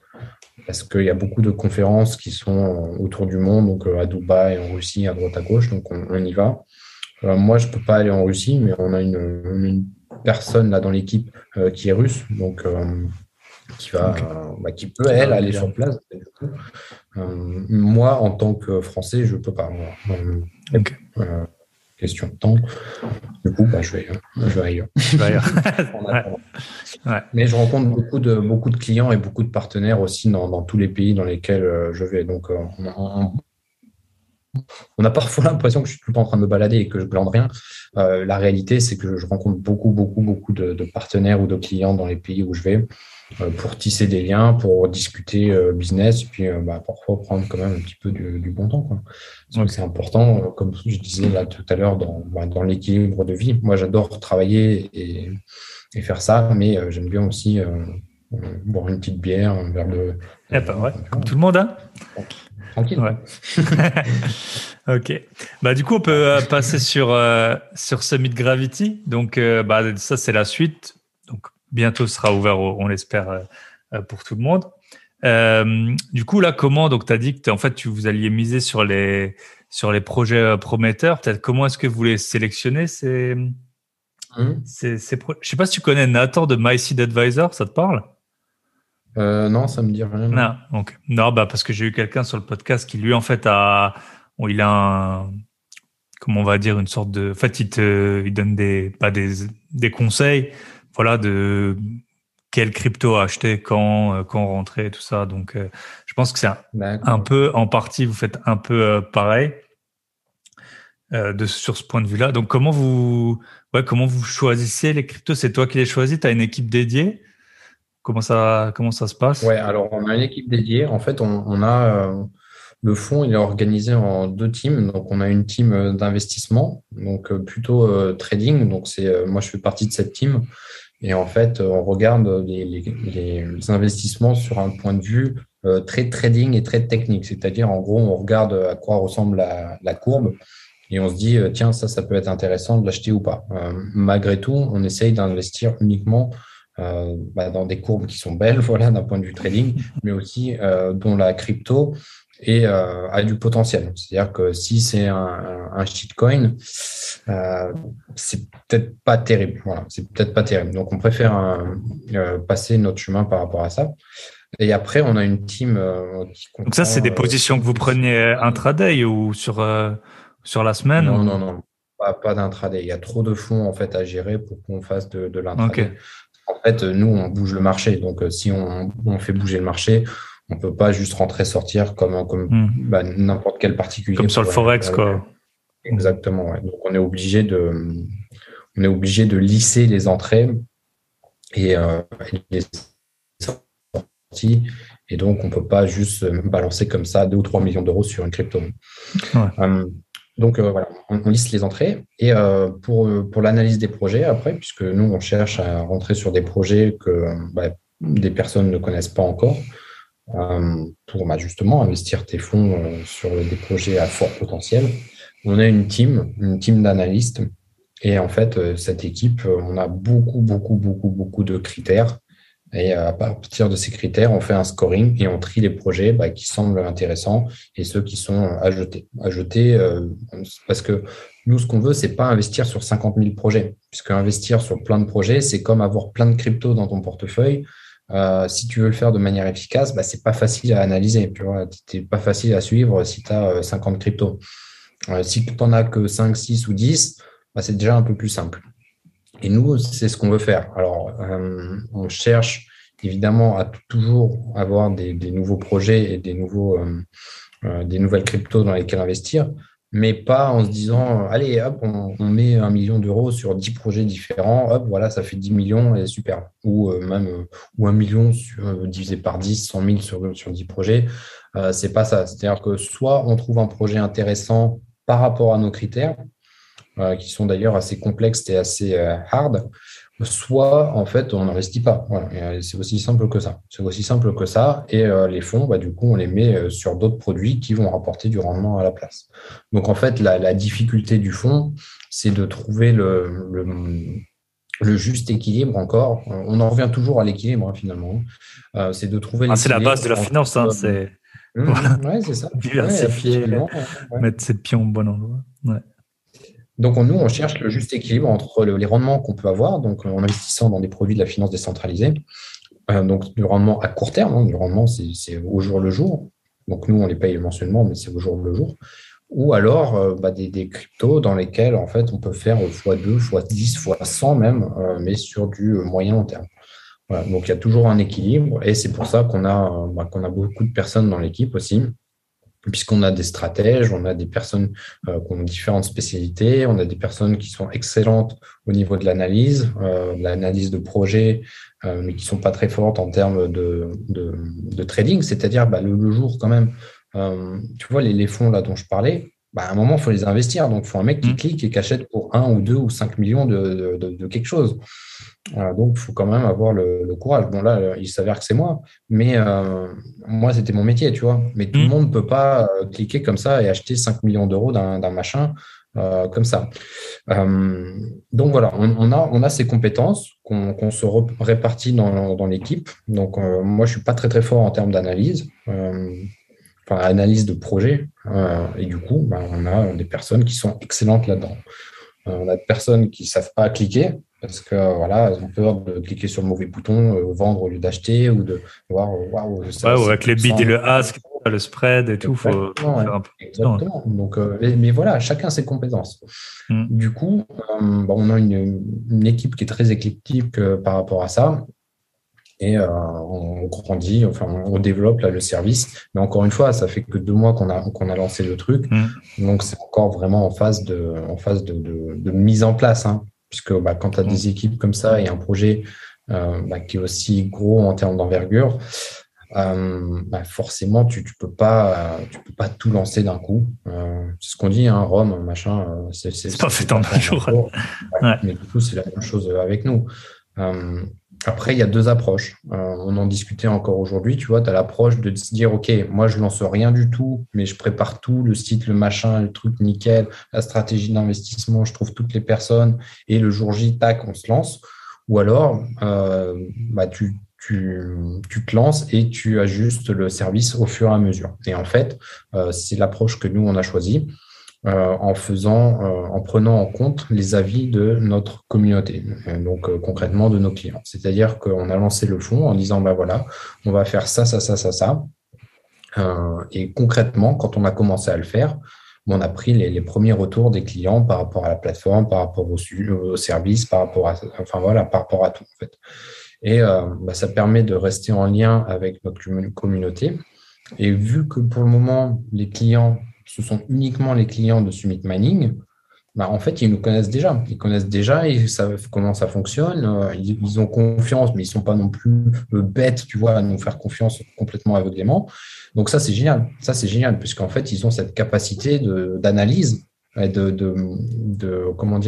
Speaker 2: parce qu'il y a beaucoup de conférences qui sont autour du monde, donc euh, à Dubaï, en Russie, à droite à gauche, donc on, y va. moi, je ne peux pas aller en Russie, mais on a une, personne là dans l'équipe euh, qui est russe, donc euh, qui va, bah, qui peut elle aller sur place. Moi, en tant que Français, je ne peux pas question de temps. Du coup, bah, je, vais, je vais ailleurs. Mais je rencontre beaucoup de, beaucoup de clients et beaucoup de partenaires aussi dans, dans tous les pays dans lesquels euh, je vais. Donc, euh, on, a parfois l'impression que je suis tout le temps en train de me balader et que je glande rien. Euh, la réalité, c'est que je rencontre beaucoup, beaucoup, beaucoup de, de, partenaires ou de clients dans les pays où je vais. Euh, pour tisser des liens, pour discuter euh, business, et puis euh, bah, parfois prendre quand même un petit peu du, bon temps. Quoi. c'est important, comme je disais là tout à l'heure, dans, bah, dans l'équilibre de vie. Moi, j'adore travailler et, et, faire ça, mais j'aime bien aussi boire une petite bière, un verre de.
Speaker 1: Eh ben ouais, comme tout le monde, hein
Speaker 2: Tranquille.
Speaker 1: Ouais. ok. Bah, du coup, on peut passer sur, sur Summit Gravity. Donc, bah, ça, c'est la suite bientôt sera ouvert, on l'espère, euh, euh, pour tout le monde. Euh, du coup, là, comment Donc, tu as dit que en fait, tu vous alliez miser sur les sur les projets prometteurs. Peut-être comment est-ce que vous les sélectionnez ces, mmh. ces, Je sais pas si tu connais Nathan de My Seed Advisor, ça te parle?
Speaker 2: Non, ça me dit rien.
Speaker 1: Non, donc, non bah, parce que j'ai eu quelqu'un sur le podcast qui, lui, en fait, a, il a un, comment on va dire, une sorte de. En fait, il te il donne des, pas des, des conseils, voilà, de quel crypto acheter, quand, euh, quand rentrer, tout ça. Donc, euh, je pense que c'est un, peu, en partie, vous faites un peu euh, pareil de, sur ce point de vue-là. Donc, comment vous, ouais, comment vous choisissez les cryptos? C'est toi qui les choisis? Tu as une équipe dédiée? Comment ça, comment ça se passe?
Speaker 2: Ouais, alors on a une équipe dédiée. En fait, on, a le fonds, il est organisé en deux teams. Donc, on a une team d'investissement, donc plutôt trading. Donc, c'est moi, je fais partie de cette team. Et en fait, on regarde les, investissements sur un point de vue euh, très trading et très technique. C'est-à-dire, en gros, on regarde à quoi ressemble la, courbe et on se dit, euh, tiens, ça, ça peut être intéressant de l'acheter ou pas. Euh, malgré tout, on essaye d'investir uniquement bah, dans des courbes qui sont belles, voilà, d'un point de vue trading, mais aussi dont la crypto et euh, a du potentiel. C'est-à-dire que si c'est un, un, shitcoin, euh, c'est peut-être pas terrible. Voilà, c'est peut-être pas terrible. Donc on préfère euh, passer notre chemin par rapport à ça. Et après, on a une team euh,
Speaker 1: qui Donc ça, c'est des positions que vous preniez intraday ou sur sur la semaine
Speaker 2: Non, non, non, pas, pas d'intraday. Il y a trop de fonds en fait à gérer pour qu'on fasse de, de l'intraday. En fait, nous, on bouge le marché. Donc, si on, on fait bouger le marché, on peut pas juste rentrer sortir comme comme hmm. bah, n'importe quel particulier.
Speaker 1: Comme sur le forex quoi.
Speaker 2: Exactement. Donc on est obligé de on est obligé de lisser les entrées et, euh, les sorties. Et donc on peut pas juste balancer comme ça 2 ou 3 millions d'euros sur une crypto. Euh, donc euh, voilà, on, lisse les entrées. Et pour, pour l'analyse des projets après, puisque nous on cherche à rentrer sur des projets que bah, des personnes ne connaissent pas encore. Euh, pour bah, justement investir tes fonds euh, sur des projets à fort potentiel. On a une team, une team d'analystes. Et en fait, euh, cette équipe, on a beaucoup, beaucoup, beaucoup, beaucoup de critères. Et à partir de ces critères, on fait un scoring et on trie les projets bah, qui semblent intéressants et ceux qui sont à jeter. Parce que nous, ce qu'on veut, c'est pas investir sur 50 000 projets, puisque investir sur plein de projets, c'est comme avoir plein de cryptos dans ton portefeuille. Euh, si tu veux le faire de manière efficace, bah, c'est pas facile à analyser. C'est pas facile à suivre si tu as 50 cryptos. Euh, si tu n'en as que 5, 6 ou 10, bah, c'est déjà un peu plus simple. Et nous, c'est ce qu'on veut faire. Alors, euh, on cherche évidemment à toujours avoir des, des nouveaux projets et des, nouveaux, des nouvelles cryptos dans lesquelles investir mais pas en se disant allez hop on, met un million d'euros sur 10 projets différents hop voilà ça fait 10 millions et super. Ou euh, même euh, ou un million euh, divisé par 10 100 000 sur, sur 10 projets c'est pas ça. C'est à dire que soit on trouve un projet intéressant par rapport à nos critères qui sont d'ailleurs assez complexes et assez hard soit en fait on n'investit pas. Euh, c'est aussi simple que ça. C'est aussi simple que ça. Et euh, les fonds, bah, du coup, on les met euh, sur d'autres produits qui vont rapporter du rendement à la place. Donc en fait, la, difficulté du fonds, c'est de trouver le, le, juste équilibre encore. On en revient toujours à l'équilibre hein, finalement.
Speaker 1: c'est de trouver. Ah, c'est la base de la finance. Hein, c'est.
Speaker 2: Mmh, c'est ça.
Speaker 1: Diversifier, mettre ses pions au bon endroit. Ouais.
Speaker 2: Donc, nous, on cherche le juste équilibre entre les rendements qu'on peut avoir, donc en investissant dans des produits de la finance décentralisée, euh, donc du rendement à court terme, hein, du rendement, c'est au jour le jour. Donc, nous, on les paye mensuellement, mais c'est au jour le jour. Ou alors euh, bah, des, cryptos dans lesquels, en fait, on peut faire x2, x10, x100 même, euh, mais sur du moyen long terme. Donc, il y a toujours un équilibre et c'est pour ça qu'on a, bah, qu'on a beaucoup de personnes dans l'équipe aussi puisqu'on a des stratèges, on a des personnes euh, qui ont différentes spécialités, on a des personnes qui sont excellentes au niveau de l'analyse, euh, l'analyse de projet, euh, mais qui sont pas très fortes en termes de, de, de trading, c'est-à-dire bah, le, jour quand même. Euh, tu vois, les, les, fonds là dont je parlais, bah, à un moment, il faut les investir. Donc, il faut un mec qui mmh. clique et qui achète pour 1 ou 2 ou 5 millions de, de, de quelque chose. Donc, il faut quand même avoir le, le, courage. Bon, là, il s'avère que c'est moi, mais euh, moi, c'était mon métier, tu vois. Mais tout le mmh. monde ne peut pas euh, cliquer comme ça et acheter 5 millions d'euros d'un machin euh, comme ça. Euh, donc, voilà, on, on, a, on a ces compétences qu'on se répartit dans, dans l'équipe. Donc, euh, moi, je ne suis pas très, très fort en termes d'analyse analyse de projet. Euh, et du coup, ben, on a des personnes qui sont excellentes là-dedans. Euh, on a des personnes qui ne savent pas cliquer parce que voilà, elles ont peur de cliquer sur le mauvais bouton, euh, vendre au lieu d'acheter ou de voir
Speaker 1: waouh. Ouais, avec les bits et le ask, le spread et tout, faut
Speaker 2: Exactement. Donc, mais, voilà, chacun ses compétences. Mm. Du coup, ben, on a une, une, équipe qui est très éclectique par rapport à ça et euh, on grandit, enfin on développe là le service. Mais encore une fois, ça fait que deux mois qu'on a qu'on a lancé le truc, mm. donc c'est encore vraiment en phase de en phase de, de, de mise en place, hein, puisque bah, quand tu as des mm. équipes comme ça et un projet euh, bah, qui est aussi gros en termes d'envergure, euh, bah, forcément tu tu peux pas tu peux pas tout lancer d'un coup. Euh, c'est ce qu'on dit, hein, Rome, machin. Euh,
Speaker 1: c'est pas fait en un jour.
Speaker 2: Ouais, Mais du coup, c'est la même chose avec nous. Euh, après, il y a deux approches. Euh, on en discutait encore aujourd'hui. Tu vois, tu as l'approche de se dire, OK, moi, je lance rien du tout, mais je prépare tout, le site, le machin, le truc nickel, la stratégie d'investissement, je trouve toutes les personnes et le jour J, tac, on se lance. ou alors bah, tu, tu, tu, te lances et tu ajustes le service au fur et à mesure. Et en fait, c'est l'approche que nous, on a choisie. Euh, en faisant, euh, en prenant en compte les avis de notre communauté, euh, donc concrètement de nos clients. C'est-à-dire qu'on a lancé le fonds en disant, bah voilà, on va faire ça, ça, ça, ça, ça. et concrètement, quand on a commencé à le faire, on a pris les, premiers retours des clients par rapport à la plateforme, par rapport au, service, par rapport à, enfin voilà, par rapport à tout en fait. Et bah, ça permet de rester en lien avec notre communauté. Et vu que pour le moment, les clients ce sont uniquement les clients de Summit Mining, bah, en fait, ils nous connaissent déjà. Ils connaissent déjà, ils savent comment ça fonctionne, euh, ils, ont confiance, mais ils ne sont pas non plus bêtes, tu vois, à nous faire confiance complètement aveuglément. Donc ça, c'est génial. Ça, c'est génial, puisqu'en fait, ils ont cette capacité d'analyse de, comment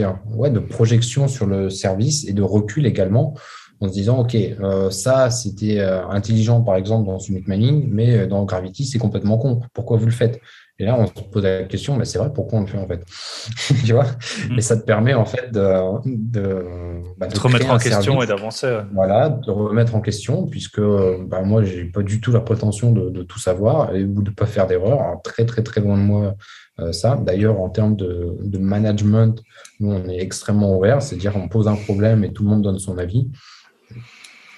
Speaker 2: projection sur le service et de recul également en se disant, OK, euh, ça, c'était euh, intelligent, par exemple, dans Summit Mining, mais dans Gravity, c'est complètement con. Pourquoi vous le faites? Et là, on se pose la question, mais c'est vrai, pourquoi on le fait en fait Tu vois mm. Et ça te permet en fait de, de,
Speaker 1: bah, de, remettre en question et d'avancer.
Speaker 2: Voilà, de remettre en question, puisque bah, moi, j'ai pas du tout la prétention de, tout savoir et, ou de pas faire d'erreur. Très, très, très loin de moi euh, ça. D'ailleurs, en termes de, de management, nous, on est extrêmement ouvert, c'est-à-dire on pose un problème et tout le monde donne son avis.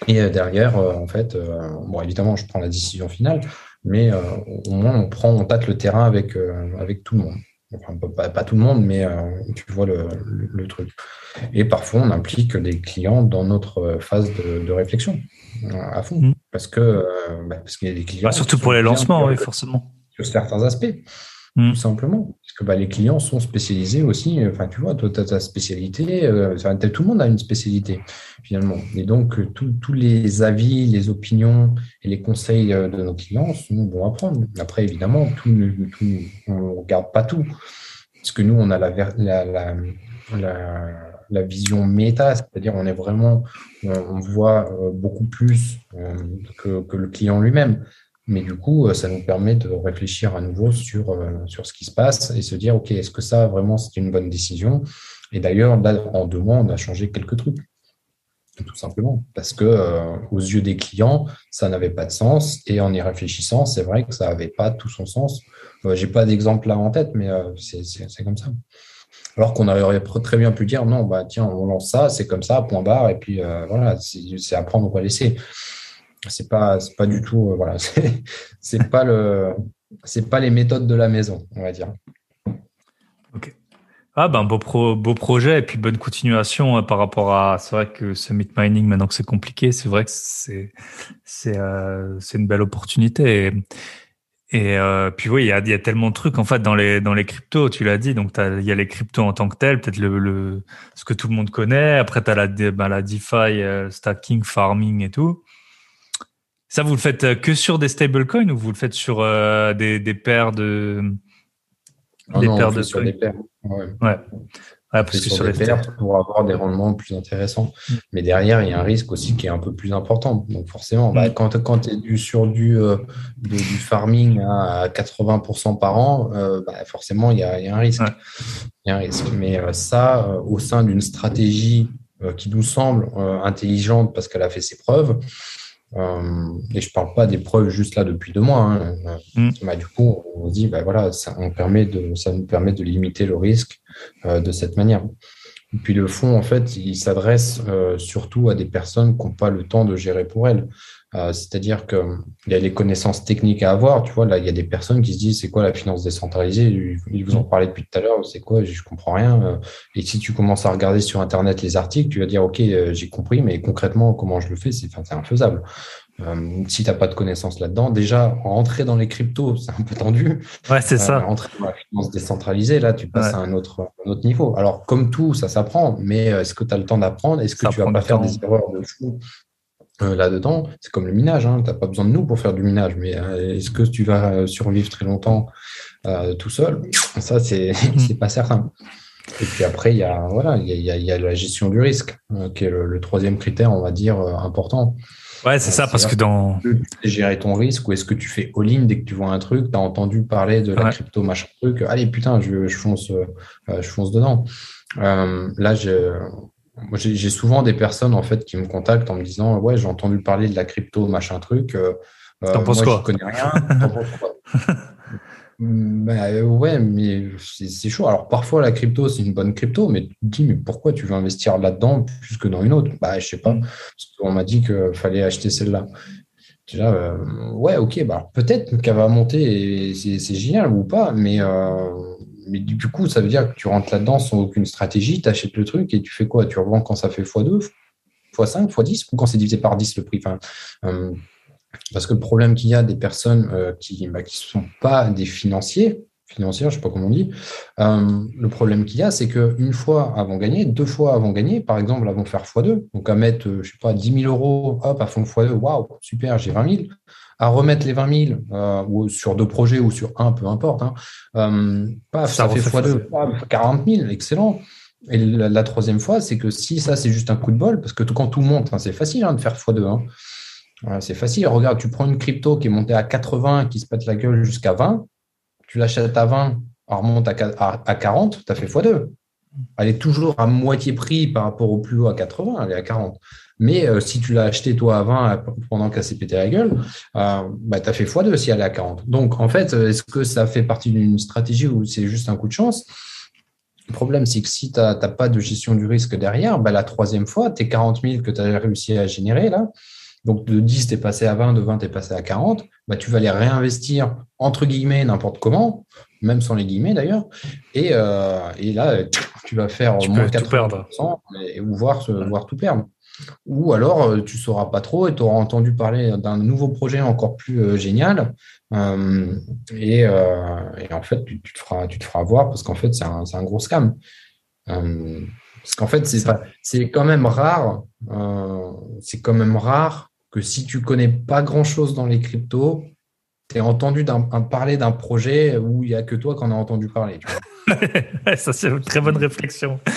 Speaker 2: Et euh, derrière, euh, en fait, bon, évidemment, je prends la décision finale, mais euh, au moins on prend, on tâte le terrain avec, euh, avec tout le monde. Enfin, pas, tout le monde, mais euh, tu vois le, le, truc. Et parfois, on implique des clients dans notre phase de, réflexion à fond, mmh. parce que bah, parce qu'il y a des clients.
Speaker 1: Bah, surtout pour les lancements, oui, forcément.
Speaker 2: Sur certains aspects. Mm. tout simplement. Parce que bah, les clients sont spécialisés aussi. Enfin, tu vois, toi, tu as ta spécialité. Euh, tout le monde a une spécialité, finalement. Et donc, euh, tous les avis, les opinions et les conseils euh, de nos clients sont bons à prendre. Après, évidemment, tout, tout on ne regarde pas tout. Parce que nous, on a la, la, la, vision méta, c'est-à-dire on est vraiment, on, voit beaucoup plus que le client lui-même. Mais du coup, euh, ça nous permet de réfléchir à nouveau sur, euh, sur ce qui se passe et se dire, OK, est-ce que ça, vraiment, c'est une bonne décision? Et d'ailleurs, en deux mois, on a changé quelques trucs, tout simplement, parce que euh, aux yeux des clients, ça n'avait pas de sens. Et en y réfléchissant, c'est vrai que ça n'avait pas tout son sens. Euh, J'ai pas d'exemple là en tête, mais c'est comme ça. Alors qu'on aurait très bien pu dire, non, bah tiens, on lance ça, c'est comme ça, point barre, et puis voilà, c'est à prendre ou à laisser c'est pas c'est pas du tout euh, voilà c'est pas le c'est pas les méthodes de la maison on va dire.
Speaker 1: Ok. Ah ben beau pro, beau projet et puis bonne continuation euh, par rapport à c'est vrai que ce meat mining maintenant que c'est compliqué c'est vrai que c'est c'est euh, c'est une belle opportunité et, puis oui il y a, tellement de trucs en fait dans les dans les cryptos tu l'as dit donc il y a les cryptos en tant que tel peut-être le ce que tout le monde connaît après tu as la ben, la DeFi stacking farming et tout ça, vous le faites euh, que sur des stablecoins ou vous le faites sur euh, des, des, paires de.
Speaker 2: Ah des paires de sur des paires. Ouais. ouais. parce que sur, les paires pour avoir des rendements plus intéressants. Mm. Mais derrière, il y a un risque aussi qui est un peu plus important. Donc forcément, bah, mm. quand, quand tu es du, sur du, euh, du, farming à 80% par an, bah, forcément, il y a, y a, un risque. Il y a un risque. Mais ça, au sein d'une stratégie qui nous semble intelligente parce qu'elle a fait ses preuves, euh, et je parle pas des preuves juste là depuis deux mois. Hein. Mm. Bah, du coup, on se dit, bah, voilà, ça, on permet de, ça nous permet de limiter le risque euh, de cette manière. Et puis le fonds, en fait, il s'adresse euh, surtout à des personnes qui n'ont pas le temps de gérer pour elles. Euh, c'est-à-dire qu'il y a les connaissances techniques à avoir. Tu vois, là, il y a des personnes qui se disent c'est quoi la finance décentralisée? Ils vous en parlaient depuis tout à l'heure. C'est quoi? Je comprends rien. Euh, et si tu commences à regarder sur Internet les articles, tu vas dire ok, euh, j'ai compris, mais concrètement, comment je le fais? C'est infaisable. si tu n'as pas de connaissances là-dedans, déjà, rentrer dans les cryptos, c'est un peu tendu.
Speaker 1: Ouais, c'est ça.
Speaker 2: Rentrer dans la finance décentralisée, là, tu passes à un autre, un autre niveau. Alors, comme tout, ça s'apprend, mais est-ce que tu as le temps d'apprendre? Est-ce que tu vas pas faire des erreurs de fou? Euh, là-dedans, c'est comme le minage, hein, tu n'as pas besoin de nous pour faire du minage, mais euh, est-ce que tu vas euh, survivre très longtemps tout seul? Ça, c'est n'est pas certain. Et puis après, il y a, voilà, il y a, y a, la gestion du risque, qui est le, troisième critère, on va dire, important.
Speaker 1: Ouais, c'est ça, parce que dans.
Speaker 2: Gérer ton risque, ou est-ce que tu fais all-in dès que tu vois un truc, tu as entendu parler de la crypto, machin truc, allez, putain, je, je, fonce, je fonce dedans. là, je Moi, j'ai souvent des personnes en fait qui me contactent en me disant ouais j'ai entendu parler de la crypto machin truc. Euh,
Speaker 1: T'en penses quoi
Speaker 2: Je connais rien. bah, ouais, mais c'est chaud. Alors parfois la crypto c'est une bonne crypto, mais tu te dis mais pourquoi tu veux investir là-dedans plus que dans une autre? Bah je sais pas. Parce qu'on m'a dit qu'il fallait acheter celle-là. Déjà, euh, ouais, ok, bah peut-être qu'elle va monter et c'est génial ou pas, mais euh, mais du coup, ça veut dire que tu rentres là-dedans sans aucune stratégie, tu achètes le truc et tu fais quoi? Tu revends quand ça fait x2, x5, x10 ou quand c'est divisé par 10 le prix? Euh, Parce que le problème qu'il y a des personnes euh, qui ne bah, sont pas des financiers, financières, je ne sais pas comment on dit, euh, le problème qu'il y a, c'est qu'une fois avant gagner, deux fois avant gagner, par exemple, vont faire x2. Donc à mettre, je sais pas, 10 000 euros, hop, à fond x2, waouh, super, j'ai 20 000 à remettre les 20 000 euh, ou sur deux projets ou sur un, peu importe. Hein, euh, ça, fait x2, 40 000, excellent. Et la, troisième fois, c'est que si ça, c'est juste un coup de bol, parce que quand tout monte, hein, c'est facile hein, de faire x2. Hein. c'est facile. Regarde, tu prends une crypto qui est montée à 80, qui se pète la gueule jusqu'à 20, tu l'achètes à 20, elle remonte à, à 40, tu as fait x2. Elle est toujours à moitié prix par rapport au plus haut à 80, elle est à 40. Mais euh, si tu l'as acheté toi à 20 pendant qu'elle s'est pété la gueule, euh, bah, tu as fait x2 si elle est à 40. Donc, en fait, est-ce que ça fait partie d'une stratégie ou c'est juste un coup de chance? Le problème, c'est que si tu n'as pas de gestion du risque derrière, bah, la troisième fois, tes 40 000 que tu as réussi à générer là, donc de 10, tu es passé à 20, de 20, tu es passé à 40, bah, tu vas les réinvestir entre guillemets n'importe comment, même sans les guillemets d'ailleurs. Et, euh, et, là, tu vas faire
Speaker 1: tu moins 80%
Speaker 2: et, ou voir, voir tout perdre. Ou alors, euh, tu ne sauras pas trop et tu auras entendu parler d'un nouveau projet encore plus euh, génial. Euh, et, en fait, tu, te feras, tu te feras voir parce qu'en fait, c'est un, un, gros scam. parce qu'en fait, c'est quand même rare. c'est quand même rare que si tu connais pas grand-chose dans les cryptos, tu aies entendu parler d'un projet où il n'y a que toi qui en as entendu parler.
Speaker 1: Ça, c'est une très bonne réflexion.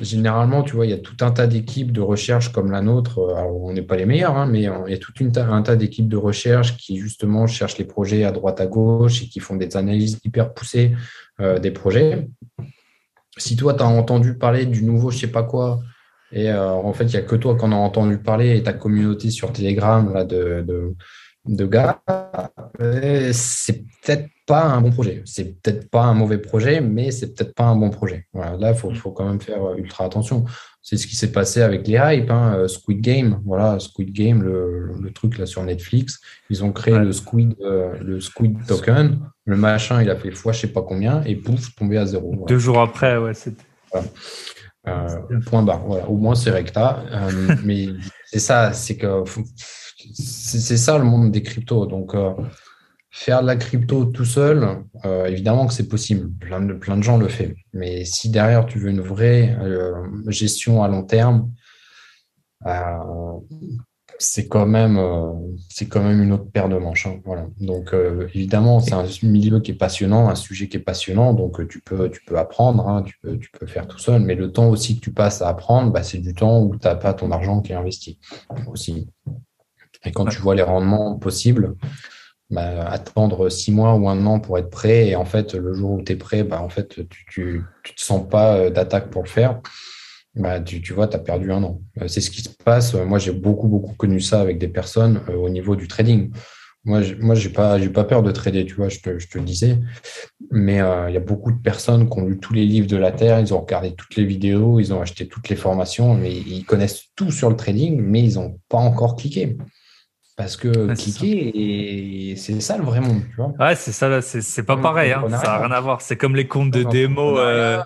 Speaker 2: généralement, tu vois, il y a tout un tas d'équipes de recherche comme la nôtre. Euh, alors, on n'est pas les meilleurs, hein, mais il y a tout un tas d'équipes de recherche qui, justement, cherchent les projets à droite, à gauche et qui font des analyses hyper poussées euh, des projets. Si toi, tu as entendu parler du nouveau je sais pas quoi, et euh, en fait, il n'y a que toi qui en as entendu parler et ta communauté sur Telegram là, de, de gars, c'est peut-être pas un bon projet. C'est peut-être pas un mauvais projet, mais c'est peut-être pas un bon projet. Voilà, là, il faut, faut, quand même faire euh, ultra attention. C'est ce qui s'est passé avec les hypes. Hein, euh, Squid Game, voilà, Squid Game, le, le, truc là sur Netflix. Ils ont créé le Squid, euh, le Squid token. Le machin, il a fait fois je sais pas combien et pouf, tombé à zéro.
Speaker 1: Deux jours après, ouais, c'était.
Speaker 2: point barre. Voilà. Au moins, c'est recta. mais c'est ça, c'est que c'est ça le monde des cryptos. Donc, Faire de la crypto tout seul, euh, évidemment que c'est possible. Plein de, gens le font. Mais si derrière, tu veux une vraie euh, gestion à long terme, euh, c'est quand, même, une autre paire de manches. Hein. Donc, évidemment, c'est un milieu qui est passionnant, un sujet qui est passionnant. Donc, tu peux, apprendre, hein, tu, peux, tu peux faire tout seul. Mais le temps aussi que tu passes à apprendre, bah, c'est du temps où tu n'as pas ton argent qui est investi aussi. Et quand tu vois les rendements possibles, bah, attendre six mois ou un an pour être prêt. Et en fait, le jour où tu es prêt, bah, en fait, tu ne te sens pas euh, d'attaque pour le faire. Bah, tu, tu vois, tu as perdu un an. Euh, c'est ce qui se passe. Moi, j'ai beaucoup, beaucoup connu ça avec des personnes euh, au niveau du trading. Moi, je j'ai pas, pas peur de trader, tu vois, je te, je te le disais. Mais il y a beaucoup de personnes qui ont lu tous les livres de la terre, ils ont regardé toutes les vidéos, ils ont acheté toutes les formations, mais ils connaissent tout sur le trading, mais ils n'ont pas encore cliqué. Parce que cliquer, c'est ça le vrai monde, tu vois.
Speaker 1: Ouais, c'est ça, c'est pas pareil, hein. ça n'a rien à voir. C'est comme les comptes de démo, euh,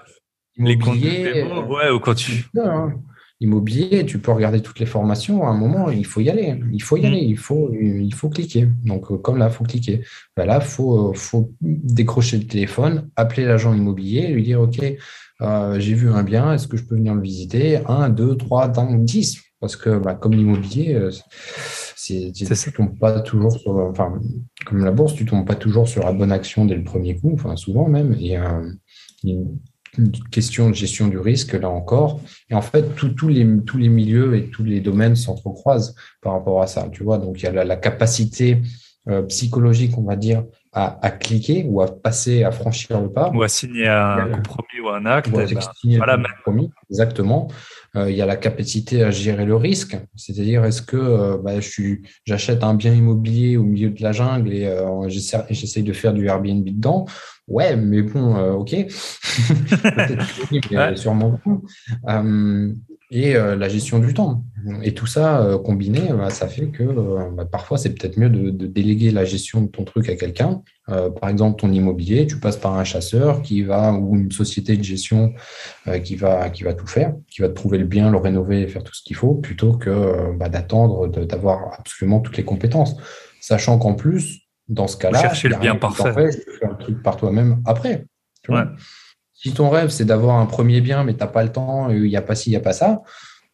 Speaker 1: les comptes de démo, ouais, ou quand tu.
Speaker 2: Hein. Immobilier, tu peux regarder toutes les formations. À un moment, il faut y aller. Il faut y mm. aller. Il faut, il faut cliquer. Donc, euh, comme là, il faut cliquer. Ben là, il faut, euh, faut décrocher le téléphone, appeler l'agent immobilier, lui dire OK, j'ai vu un bien, est-ce que je peux venir le visiter? Un, deux, trois, cinq, dix. Parce que, bah, comme l'immobilier, tu tombes pas toujours sur, enfin, comme la bourse, tu tombes pas toujours sur la bonne action dès le premier coup, enfin, souvent même. Il y a une, question de gestion du risque, là encore. Et en fait, tous les, tous les milieux et tous les domaines s'entrecroisent par rapport à ça, tu vois. Donc, il y a la, capacité euh, psychologique, on va dire, à, cliquer ou à passer, à franchir le pas.
Speaker 1: Ou à signer un compromis ou un acte.
Speaker 2: Ou à ben, voilà, un compromis, exactement. Euh, il y a la capacité à gérer le risque, c'est-à-dire est-ce que euh, bah, j'achète un bien immobilier au milieu de la jungle et euh, j'essaye de faire du Airbnb dedans? Ouais, mais bon, ok. Peut-être sûrement et euh, la gestion du temps. Et tout ça euh, combiné, bah, ça fait que euh, bah, parfois c'est peut-être mieux de, déléguer la gestion de ton truc à quelqu'un. par exemple, ton immobilier, tu passes par un chasseur qui va ou une société de gestion qui va qui va tout faire, qui va te trouver le bien, le rénover et faire tout ce qu'il faut, plutôt que bah, d'attendre d'avoir absolument toutes les compétences, sachant qu'en plus dans ce cas-là,
Speaker 1: chercher le bien parfait,
Speaker 2: faire un truc par toi-même après. Tu vois si ton rêve, c'est d'avoir un premier bien, mais tu n'as pas le temps, il n'y a pas ci, il n'y a pas ça,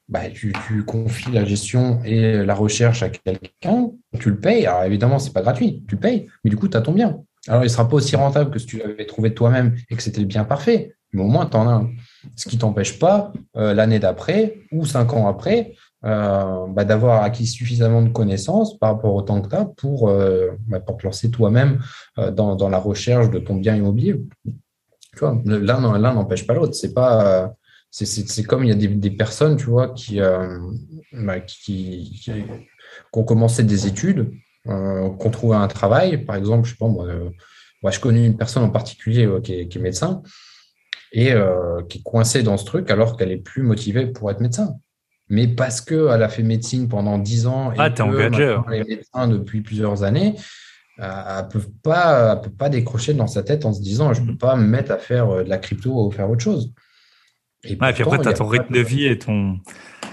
Speaker 2: bah, tu, confies la gestion et la recherche à quelqu'un, tu le payes. Alors évidemment, ce n'est pas gratuit, tu payes, mais du coup, tu as ton bien. Alors, il ne sera pas aussi rentable que si tu l'avais trouvé toi-même et que c'était le bien parfait, mais au moins, tu en as un. Ce qui ne t'empêche pas, euh, l'année d'après ou cinq ans après, euh, bah, d'avoir acquis suffisamment de connaissances par rapport au temps que tu as pour, euh, bah, pour te lancer toi-même dans, la recherche de ton bien immobilier l'un n'empêche pas l'autre. C'est pas, c'est comme il y a des, personnes, tu vois, qui, euh, bah, qui, ont commencé des études, euh, qui ont trouvé un travail. Par exemple, je sais pas, moi, euh, je connais une personne en particulier qui, est, médecin et qui est coincée dans ce truc alors qu'elle est plus motivée pour être médecin. Mais parce qu'elle a fait médecine pendant 10 ans et
Speaker 1: ah, qu'elle
Speaker 2: est médecin depuis plusieurs années, elle ne peut, pas, peut pas décrocher dans sa tête en se disant je ne peux mm. pas me mettre à faire euh, de la crypto ou faire autre chose.
Speaker 1: Et, puis après, tu as ton rythme de... vie et ton.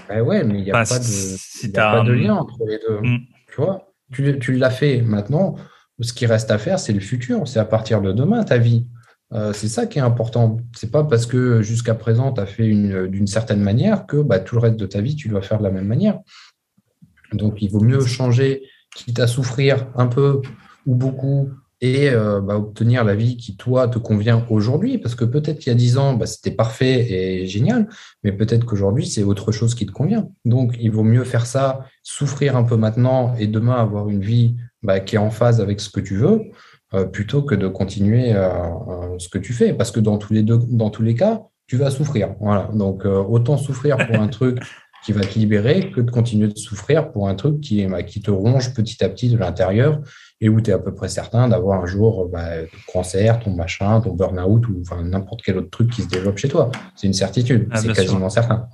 Speaker 2: Ben ouais, mais il n'y a, pas, de, pas de lien entre les deux. Mm. Tu vois, tu, tu l'as fait maintenant. Ce qui reste à faire, c'est le futur. C'est à partir de demain, ta vie. Euh, c'est ça qui est important. C'est pas parce que jusqu'à présent, tu as fait d'une certaine manière que bah, tout le reste de ta vie, tu dois faire de la même manière. Donc, il vaut mieux changer, quitte à souffrir un peu ou beaucoup et euh, bah, obtenir la vie qui, toi, te convient aujourd'hui. Parce que peut-être qu'il y a dix ans, bah, c'était parfait et génial, mais peut-être qu'aujourd'hui, c'est autre chose qui te convient. Donc, il vaut mieux faire ça, souffrir un peu maintenant et demain avoir une vie bah, qui est en phase avec ce que tu veux, euh, plutôt que de continuer euh, ce que tu fais. Parce que dans tous les, deux, dans tous les cas, tu vas souffrir. Voilà. Donc, autant souffrir pour un truc qui va te libérer que de continuer de souffrir pour un truc qui, qui te ronge petit à petit de l'intérieur et où tu es à peu près certain d'avoir un jour bah, ton cancer, ton machin, ton burn-out ou enfin, n'importe quel autre truc qui se développe chez toi. C'est une certitude, ah, c'est quasiment certain.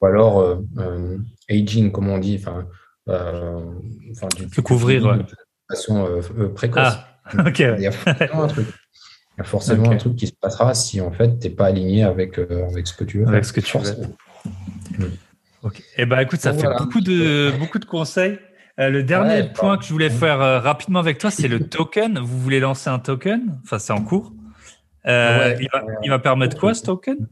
Speaker 2: Ou alors euh, euh, aging, comme on dit, enfin,
Speaker 1: euh, du, couvrir de
Speaker 2: façon précoce. Ah, Il y a forcément un truc. Il y a forcément un truc qui se passera si en fait tu n'es pas aligné avec, avec ce que tu veux.
Speaker 1: Avec ce que tu veux. Eh ben, écoute, ça fait beaucoup de, beaucoup de conseils. Euh, le dernier point que je voulais faire euh, rapidement avec toi, c'est le token. Vous voulez lancer un token? Enfin, c'est en cours. Euh, il, va, permettre quoi ce token?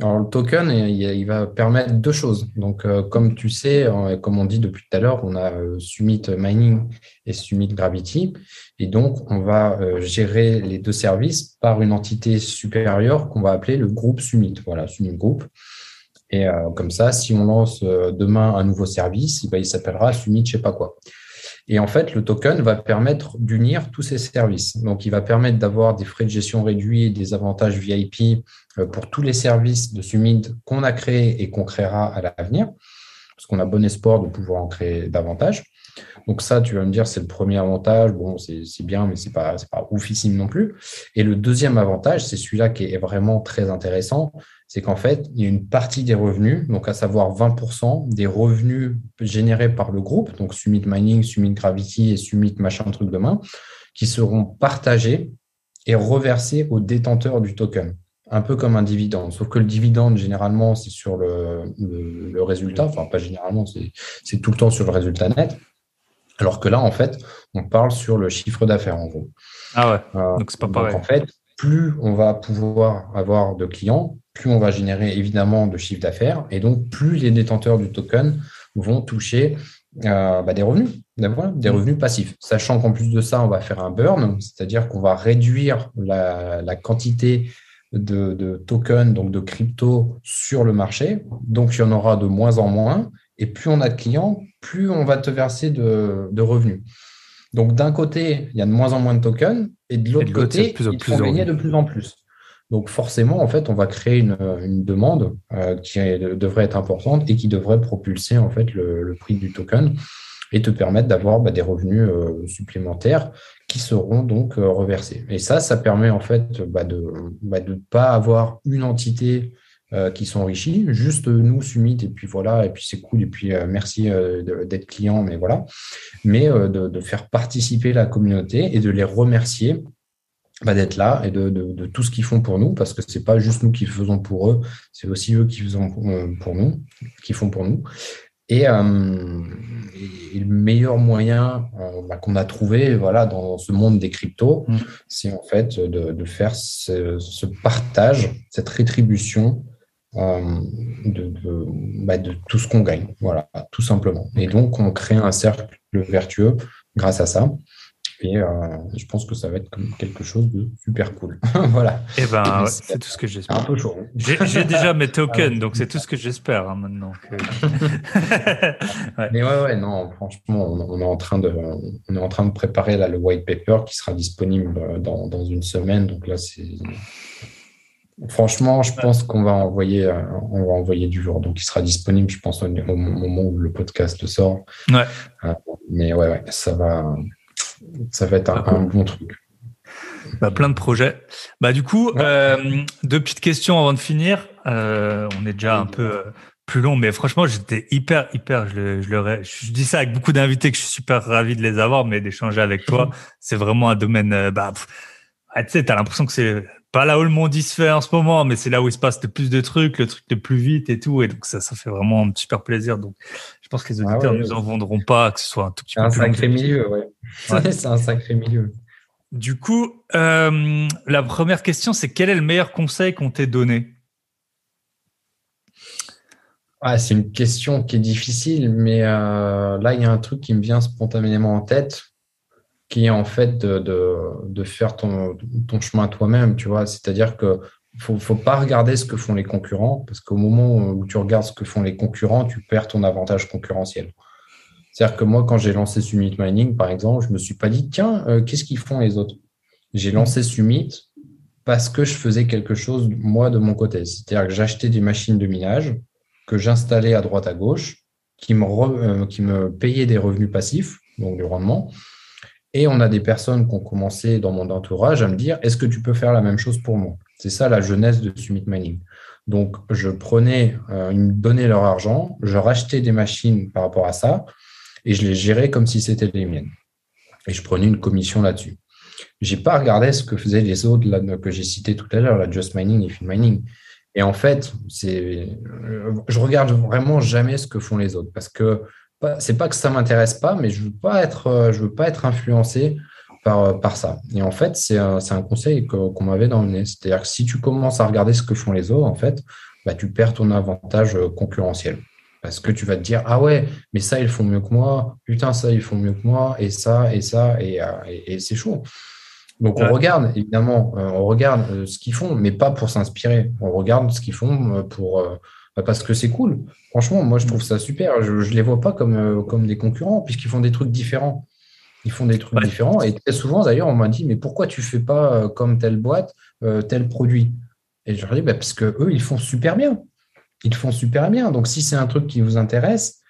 Speaker 2: Alors, le token, il, va permettre deux choses. Donc, comme tu sais, comme on dit depuis tout à l'heure, on a Summit Mining et Summit Gravity. Et donc, on va gérer les deux services par une entité supérieure qu'on va appeler le groupe Summit. Voilà, Summit Group. Et euh, comme ça, si on lance euh, demain un nouveau service, il s'appellera Summit, je sais pas quoi. Et en fait, le token va permettre d'unir tous ces services. Donc, il va permettre d'avoir des frais de gestion réduits et des avantages VIP euh, pour tous les services de Summit qu'on a créés et qu'on créera à l'avenir, parce qu'on a bon espoir de pouvoir en créer davantage. Donc ça, tu vas me dire, c'est le premier avantage. Bon, c'est bien, mais c'est pas, pas oufissime non plus. Et le deuxième avantage, c'est celui-là qui est vraiment très intéressant, c'est qu'en fait, il y a une partie des revenus, donc à savoir 20% des revenus générés par le groupe, donc Summit Mining, Summit Gravity et Summit machin truc demain, qui seront partagés et reversés aux détenteurs du token. Un peu comme un dividende, sauf que le dividende, généralement, c'est sur le, résultat, enfin pas généralement, c'est tout le temps sur le résultat net. Alors que là, en fait, on parle sur le chiffre d'affaires, en gros.
Speaker 1: Ah ouais, euh, donc c'est pas pareil.
Speaker 2: en fait, plus on va pouvoir avoir de clients, plus on va générer évidemment de chiffre d'affaires et donc plus les détenteurs du token vont toucher euh, bah, des revenus, des mmh. revenus passifs. Sachant qu'en plus de ça, on va faire un burn, c'est-à-dire qu'on va réduire la, quantité de, tokens, donc de crypto sur le marché. Donc, il y en aura de moins en moins. Et plus on a de clients, plus on va te verser de, revenus. Donc d'un côté, il y a de moins en moins de tokens, et de l'autre côté, ils sont gagnés de plus en plus. Donc forcément, en fait, on va créer une, demande euh, qui devrait être importante et qui devrait propulser en fait le, prix du token et te permettre d'avoir bah, des revenus euh, supplémentaires qui seront donc euh, reversés. Et ça, ça permet en fait bah, de ne bah, pas avoir une entité qui s'enrichit, juste nous, Summit, et puis voilà, et puis c'est cool, et puis merci d'être client, mais voilà, mais de, de, faire participer la communauté et de les remercier bah, d'être là et de, de, tout ce qu'ils font pour nous, parce que c'est pas juste nous qui faisons pour eux, c'est aussi eux qui faisons euh, pour nous, qui font pour nous. Et, euh, le meilleur moyen euh, bah, qu'on a trouvé, voilà, dans ce monde des cryptos, mmh. c'est en fait de, de faire ce, ce, partage, cette rétribution de, bah, de, tout ce qu'on gagne, voilà, tout simplement. Et donc on crée un cercle vertueux grâce à ça. Et euh, je pense que ça va être comme quelque chose de super cool. voilà.
Speaker 1: Et eh ben, c'est tout ce que j'espère. Un peu chaud. J'ai déjà mes tokens, donc c'est tout ce que j'espère hein, maintenant.
Speaker 2: Mais ouais, ouais, non, franchement, on, est en train de, on est en train de préparer là, le white paper qui sera disponible dans, dans une semaine. Donc là, c'est. Franchement, je pense qu'on va envoyer, euh, on va envoyer du jour. Donc, il sera disponible, je pense, au moment où le podcast sort.
Speaker 1: Ouais.
Speaker 2: Euh, mais ouais, ouais, ça va, ça va être un, bon truc.
Speaker 1: Bah, plein de projets. Bah, du coup, euh, deux petites questions avant de finir. Euh, on est déjà un peu euh, plus long, mais franchement, j'étais hyper, hyper. Je, le, je, le, je dis ça avec beaucoup d'invités que je suis super ravi de les avoir, mais d'échanger avec toi, c'est vraiment un domaine. Bah, ah, tu sais, t'as l'impression que c'est pas là où le monde se fait en ce moment, mais c'est là où il se passe le plus de trucs, le truc le plus vite et tout. Et donc, ça, ça fait vraiment un super plaisir. Donc, je pense que les ah auditeurs ne nous en vendront pas, que ce soit un tout petit peu
Speaker 2: un sacré milieu, ouais. c'est un sacré milieu.
Speaker 1: Du coup, euh, la première question, c'est quel est le meilleur conseil qu'on t'ait donné?
Speaker 2: Ah, C'est une question qui est difficile, mais euh, là, il y a un truc qui me vient spontanément en tête qui est en fait de, de, faire ton, ton chemin toi-même, tu vois. C'est-à-dire que faut, faut pas regarder ce que font les concurrents, parce qu'au moment où tu regardes ce que font les concurrents, tu perds ton avantage concurrentiel. C'est-à-dire que moi, quand j'ai lancé Summit Mining, par exemple, je me suis pas dit, tiens, euh, qu'est-ce qu'ils font les autres? J'ai lancé Summit parce que je faisais quelque chose, moi, de mon côté. C'est-à-dire que j'achetais des machines de minage que j'installais à droite à gauche, qui me, euh, qui me payaient des revenus passifs, donc du rendement, et on a des personnes qui ont commencé dans mon entourage à me dire est-ce que tu peux faire la même chose pour moi? C'est ça la jeunesse de Summit Mining. Donc, je prenais, euh, ils me donnaient leur argent, je rachetais des machines par rapport à ça et je les gérais comme si c'était les miennes. Et je prenais une commission là-dessus. J'ai pas regardé ce que faisaient les autres que j'ai cités tout à l'heure, la Just Mining et Fin Mining. Et en fait, c'est, euh, je regarde vraiment jamais ce que font les autres parce que c'est pas que ça m'intéresse pas, mais je veux euh, je veux pas être influencé par, euh, par ça. Et en fait, c'est un, un, conseil qu'on m'avait donné. C'est-à-dire que si tu commences à regarder ce que font les autres, en fait, bah, tu perds ton avantage euh, concurrentiel. Parce que tu vas te dire, ah ouais, mais ça, ils font mieux que moi. Putain, ça, ils font mieux que moi. Et ça, et ça, et, et, c'est chaud. Donc, on regarde, évidemment, on regarde ce qu'ils font, mais pas pour s'inspirer. On regarde ce qu'ils font pour, bah, parce que c'est cool. Franchement, moi, je trouve ça super. Je ne les vois pas comme, euh, comme des concurrents, puisqu'ils font des trucs différents. Ils font des trucs différents. Et très souvent, d'ailleurs, on m'a dit, mais pourquoi tu ne fais pas euh, comme telle boîte, euh, tel produit? Et je leur dis, bah, parce qu'eux, ils font super bien. Ils font super bien. Donc, si c'est un truc qui vous intéresse,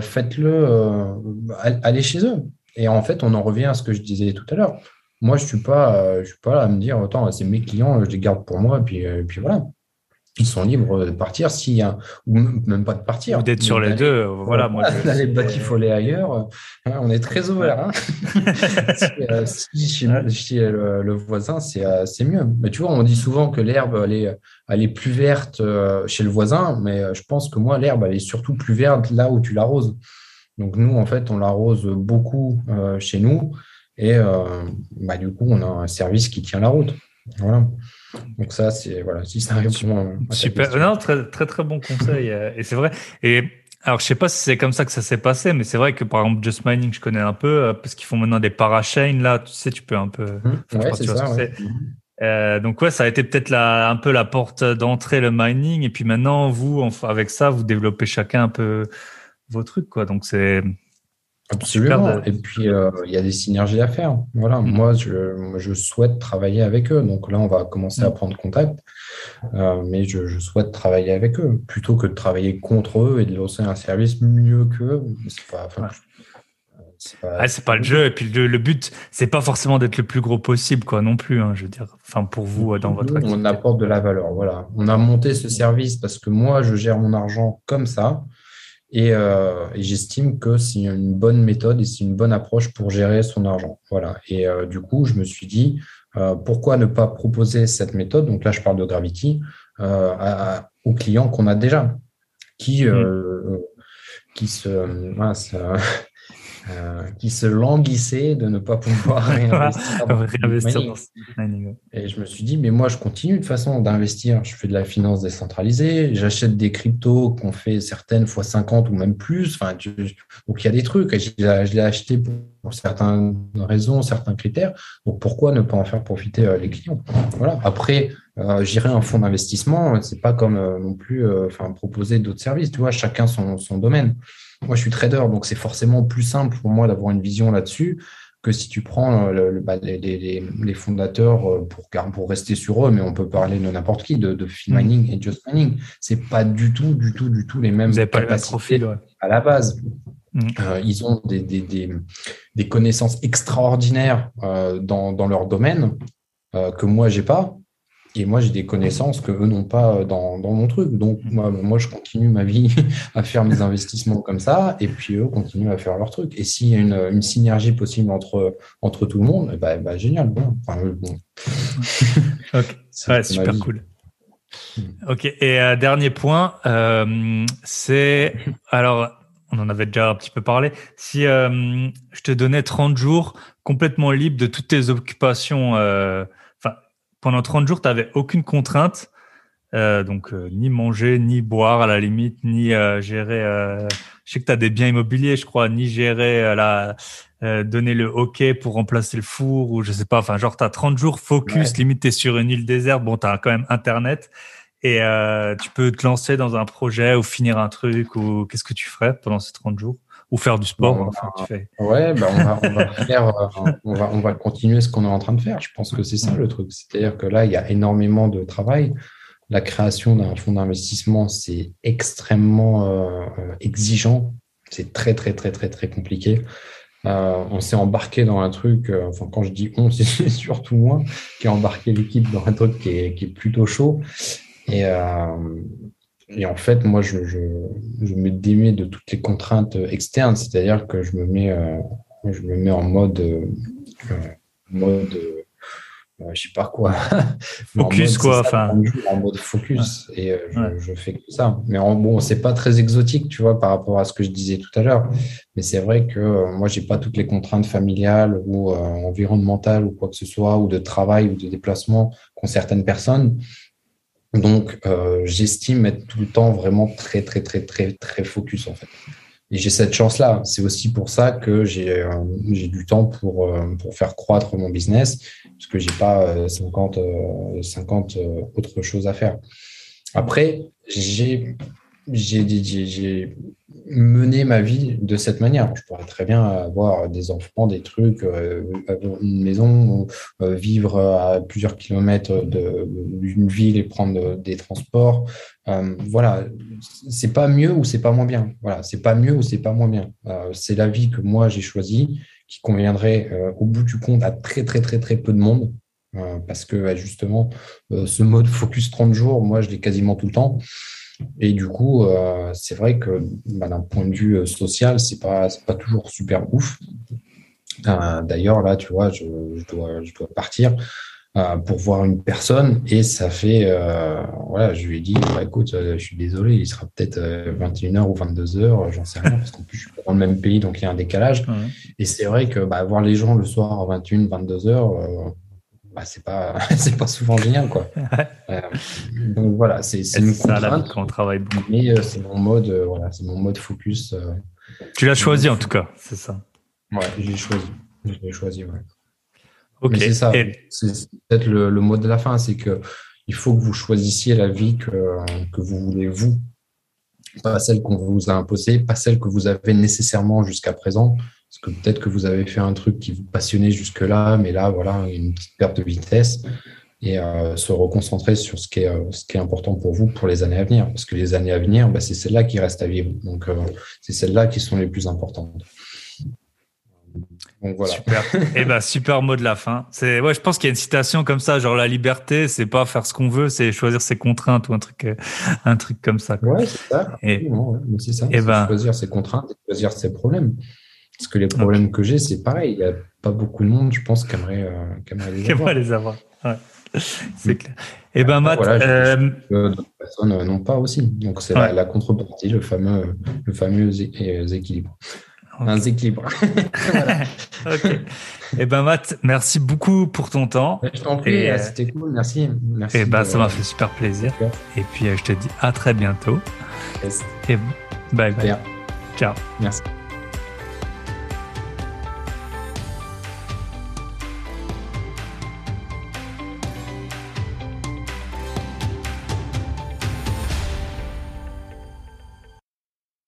Speaker 2: faites-le, allez chez eux. Et en fait, on en revient à ce que je disais tout à l'heure. Moi, je ne suis, pas, je suis pas là à me dire, attends, c'est mes clients, je les garde pour moi, et puis, et puis voilà ils sont libres de partir s'il y a, ou même pas de partir.
Speaker 1: D'être sur les deux, voilà. Moi,
Speaker 2: d'aller batifoler ailleurs, on est très ouvert. Hein. si, le, voisin, euh, c'est mieux. Mais tu vois, on dit souvent que l'herbe, elle est, elle est plus verte euh, chez le voisin, mais euh, je pense que moi, l'herbe, elle est surtout plus verte là où tu l'arroses. Donc nous, en fait, on l'arrose beaucoup chez nous, et bah, du coup, on a un service qui tient la route. Voilà. Donc ça, c'est voilà, si ça arrive
Speaker 1: Super. Non, très très très bon conseil. Euh, et c'est vrai. Et alors, je sais pas si c'est comme ça que ça s'est passé, mais c'est vrai que par exemple, Just Mining, je connais un peu euh, parce qu'ils font maintenant des parachains là. Tu sais, tu peux un peu.
Speaker 2: Mmh. ouais, c'est ça.
Speaker 1: Euh, donc ouais, ça a été peut-être la, un peu la porte d'entrée le mining, et puis maintenant vous, avec ça, vous développez chacun un peu vos trucs, quoi. Donc c'est
Speaker 2: Absolument. Et puis, euh, il y a des synergies à faire. Voilà, mm. moi, je, je, souhaite travailler avec eux. Donc là, on va commencer à mm. prendre contact. Euh, mais je, je, souhaite travailler avec eux plutôt que de travailler contre eux et de lancer un service mieux qu'eux.
Speaker 1: C'est pas, c'est pas... le jeu. Et puis le, le but, c'est pas forcément d'être le plus gros possible, quoi, non plus. Hein, je veux dire, enfin pour vous dans votre
Speaker 2: activité. On apporte de la valeur. Voilà. On a monté ce service parce que moi, je gère mon argent comme ça. Euh, et, j'estime que c'est une bonne méthode et c'est une bonne approche pour gérer son argent. Voilà. Et euh, du coup, je me suis dit, euh, pourquoi ne pas proposer cette méthode? Donc là, je parle de Gravity aux clients qu'on a déjà, qui, mmh. qui se, euh, qui se languissait de ne pas pouvoir réinvestir. Et je me suis dit, mais moi, je continue de façon d'investir. Je fais de la finance décentralisée, j'achète des cryptos qu'on fait certaines fois 50 ou même plus. Enfin, donc, il y a des trucs. Je, je l'ai acheté pour, certaines raisons, certains critères. Donc, pourquoi ne pas en faire profiter euh, les clients? Voilà. Après, euh, gérer un fonds d'investissement, c'est pas comme euh, non plus enfin, proposer d'autres services. Tu vois, chacun son, son domaine. Moi, je suis trader, donc c'est forcément plus simple pour moi d'avoir une vision là-dessus que si tu prends euh, le, bah, les, fondateurs euh, pour, pour rester sur eux, mais on peut parler de n'importe qui, de, de mm. mining et just mining. C'est pas du tout, du tout, du tout les mêmes
Speaker 1: Vous pas capacités
Speaker 2: le à la base. Mm. Euh, ils ont des, des, connaissances extraordinaires dans, dans, leur domaine que moi j'ai pas. Et moi, j'ai des connaissances que eux n'ont pas dans, mon truc. Donc, mm. moi, moi, je continue ma vie à faire mes investissements comme ça, et puis eux continuent à faire leur truc. Et s'il y a une, synergie possible entre, entre tout le monde, eh ben, génial. Enfin, bon.
Speaker 1: ouais, super cool. Mm. Ok, et euh, dernier point, euh, c'est alors on en avait déjà un petit peu parlé. Si euh, je te donnais 30 jours complètement libre de toutes tes occupations pendant 30 jours, tu n'avais aucune contrainte. Euh, donc, euh, ni manger, ni boire à la limite, ni euh, gérer. je sais que tu as des biens immobiliers, je crois, ni gérer la, donner le OK pour remplacer le four ou je sais pas. Enfin, genre, tu as 30 jours focus, limite, tu es sur une île déserte. Bon, tu as quand même Internet et tu peux te lancer dans un projet ou finir un truc ou qu'est-ce que tu ferais pendant ces 30 jours? Ou faire du sport. enfin, tu fais.
Speaker 2: Ouais, bah, on, va, on, va faire, euh, on, va, on va continuer ce qu'on est en train de faire. Je pense que c'est ça le truc. C'est-à-dire que là, il y a énormément de travail. La création d'un fonds d'investissement, c'est extrêmement euh, euh, exigeant. C'est très, très, très, très, très compliqué. Euh, on s'est embarqué dans un truc, enfin quand je dis on, c'est surtout moi qui ai embarqué l'équipe dans un truc qui est, qui est plutôt chaud. Et, et en fait, moi, je, je, je, me démets de toutes les contraintes externes, c'est-à-dire que je me mets, euh, je me mets en mode, euh, mode, euh, je sais pas quoi.
Speaker 1: Focus, quoi. enfin,
Speaker 2: en mode focus. Et euh, je, je, fais que ça. Mais en, bon, c'est pas très exotique, tu vois, par rapport à ce que je disais tout à l'heure. Mais c'est vrai que euh, moi, j'ai pas toutes les contraintes familiales ou environnementales ou quoi que ce soit, ou de travail ou de déplacement qu'ont certaines personnes. Donc, euh, j'estime être tout le temps vraiment très, très, très, très, très focus en fait. Et j'ai cette chance-là. C'est aussi pour ça que j'ai euh, du temps pour, euh, pour faire croître mon business, parce que j'ai pas 50, 50 autres choses à faire. Après, j'ai j'ai mener ma vie de cette manière. Je pourrais très bien avoir des enfants, des trucs, euh, une maison, euh, vivre à plusieurs kilomètres d'une ville et prendre des transports. Euh, voilà, c'est pas mieux ou c'est pas moins bien. Voilà, c'est pas mieux ou c'est pas moins bien. c'est la vie que moi j'ai choisie, qui conviendrait au bout du compte à très très très très peu de monde. parce que justement, ce mode focus 30 jours, moi je l'ai quasiment tout le temps. Et du coup, euh, c'est vrai que bah, d'un point de vue euh, social, c'est pas pas toujours super ouf. Euh, d'ailleurs, là, tu vois, je, dois je dois partir pour voir une personne et ça fait voilà, je lui ai dit bah, écoute, je suis désolé, il sera peut-être 21h ou 22h, j'en sais rien parce qu'en plus je suis dans le même pays donc il y a un décalage. Et c'est vrai que bah, voir les gens le soir à 21, 22h bah, c'est pas c'est pas souvent génial quoi. Euh, donc voilà, c'est une contrainte
Speaker 1: quand on travaille beaucoup?
Speaker 2: Mais euh, c'est mon mode euh, voilà, c'est mon mode focus.
Speaker 1: tu l'as choisi en tout cas, c'est ça.
Speaker 2: Ouais, j'ai choisi, j'ai choisi ouais. Ok. c'est ça. C'est peut-être le, le, mot de la fin, c'est que il faut que vous choisissiez la vie que, que vous voulez vous, pas celle qu'on vous a imposée, pas celle que vous avez nécessairement jusqu'à présent. Parce que peut-être que vous avez fait un truc qui vous passionnait jusque-là, mais là, voilà, une petite perte de vitesse et euh, se reconcentrer sur ce qui, est, euh, ce qui est important pour vous pour les années à venir. Parce que les années à venir, bah, c'est celles-là qui restent à vivre. Donc, euh, c'est celles-là qui sont les plus importantes.
Speaker 1: Donc, voilà. Super. eh ben, super mot de la fin. C'est, ouais, je pense qu'il y a une citation comme ça, genre la liberté, c'est pas faire ce qu'on veut, c'est choisir ses contraintes ou un truc, un truc comme ça.
Speaker 2: Quoi. Ouais, c'est ça. Et, c'est ça. Et eh ben, choisir ses contraintes et choisir ses problèmes. Parce que les problèmes que j'ai, c'est pareil. Il n'y a pas beaucoup de monde, je pense, qui aimerait,
Speaker 1: les avoir. les avoir. Ouais. c'est clair. Et eh ben Matt, euh,
Speaker 2: d'autres personnes euh, n'ont pas aussi. Donc c'est la, contrepartie, le fameux, le fameux euh, équilibre. Un équilibre.
Speaker 1: ok. Et eh ben Matt, merci beaucoup pour ton temps.
Speaker 2: Je t'en prie, c'était cool, merci. merci
Speaker 1: et ben ça m'a fait super plaisir. Et puis je te dis à très bientôt. Et bye bye. Ciao.
Speaker 2: Merci.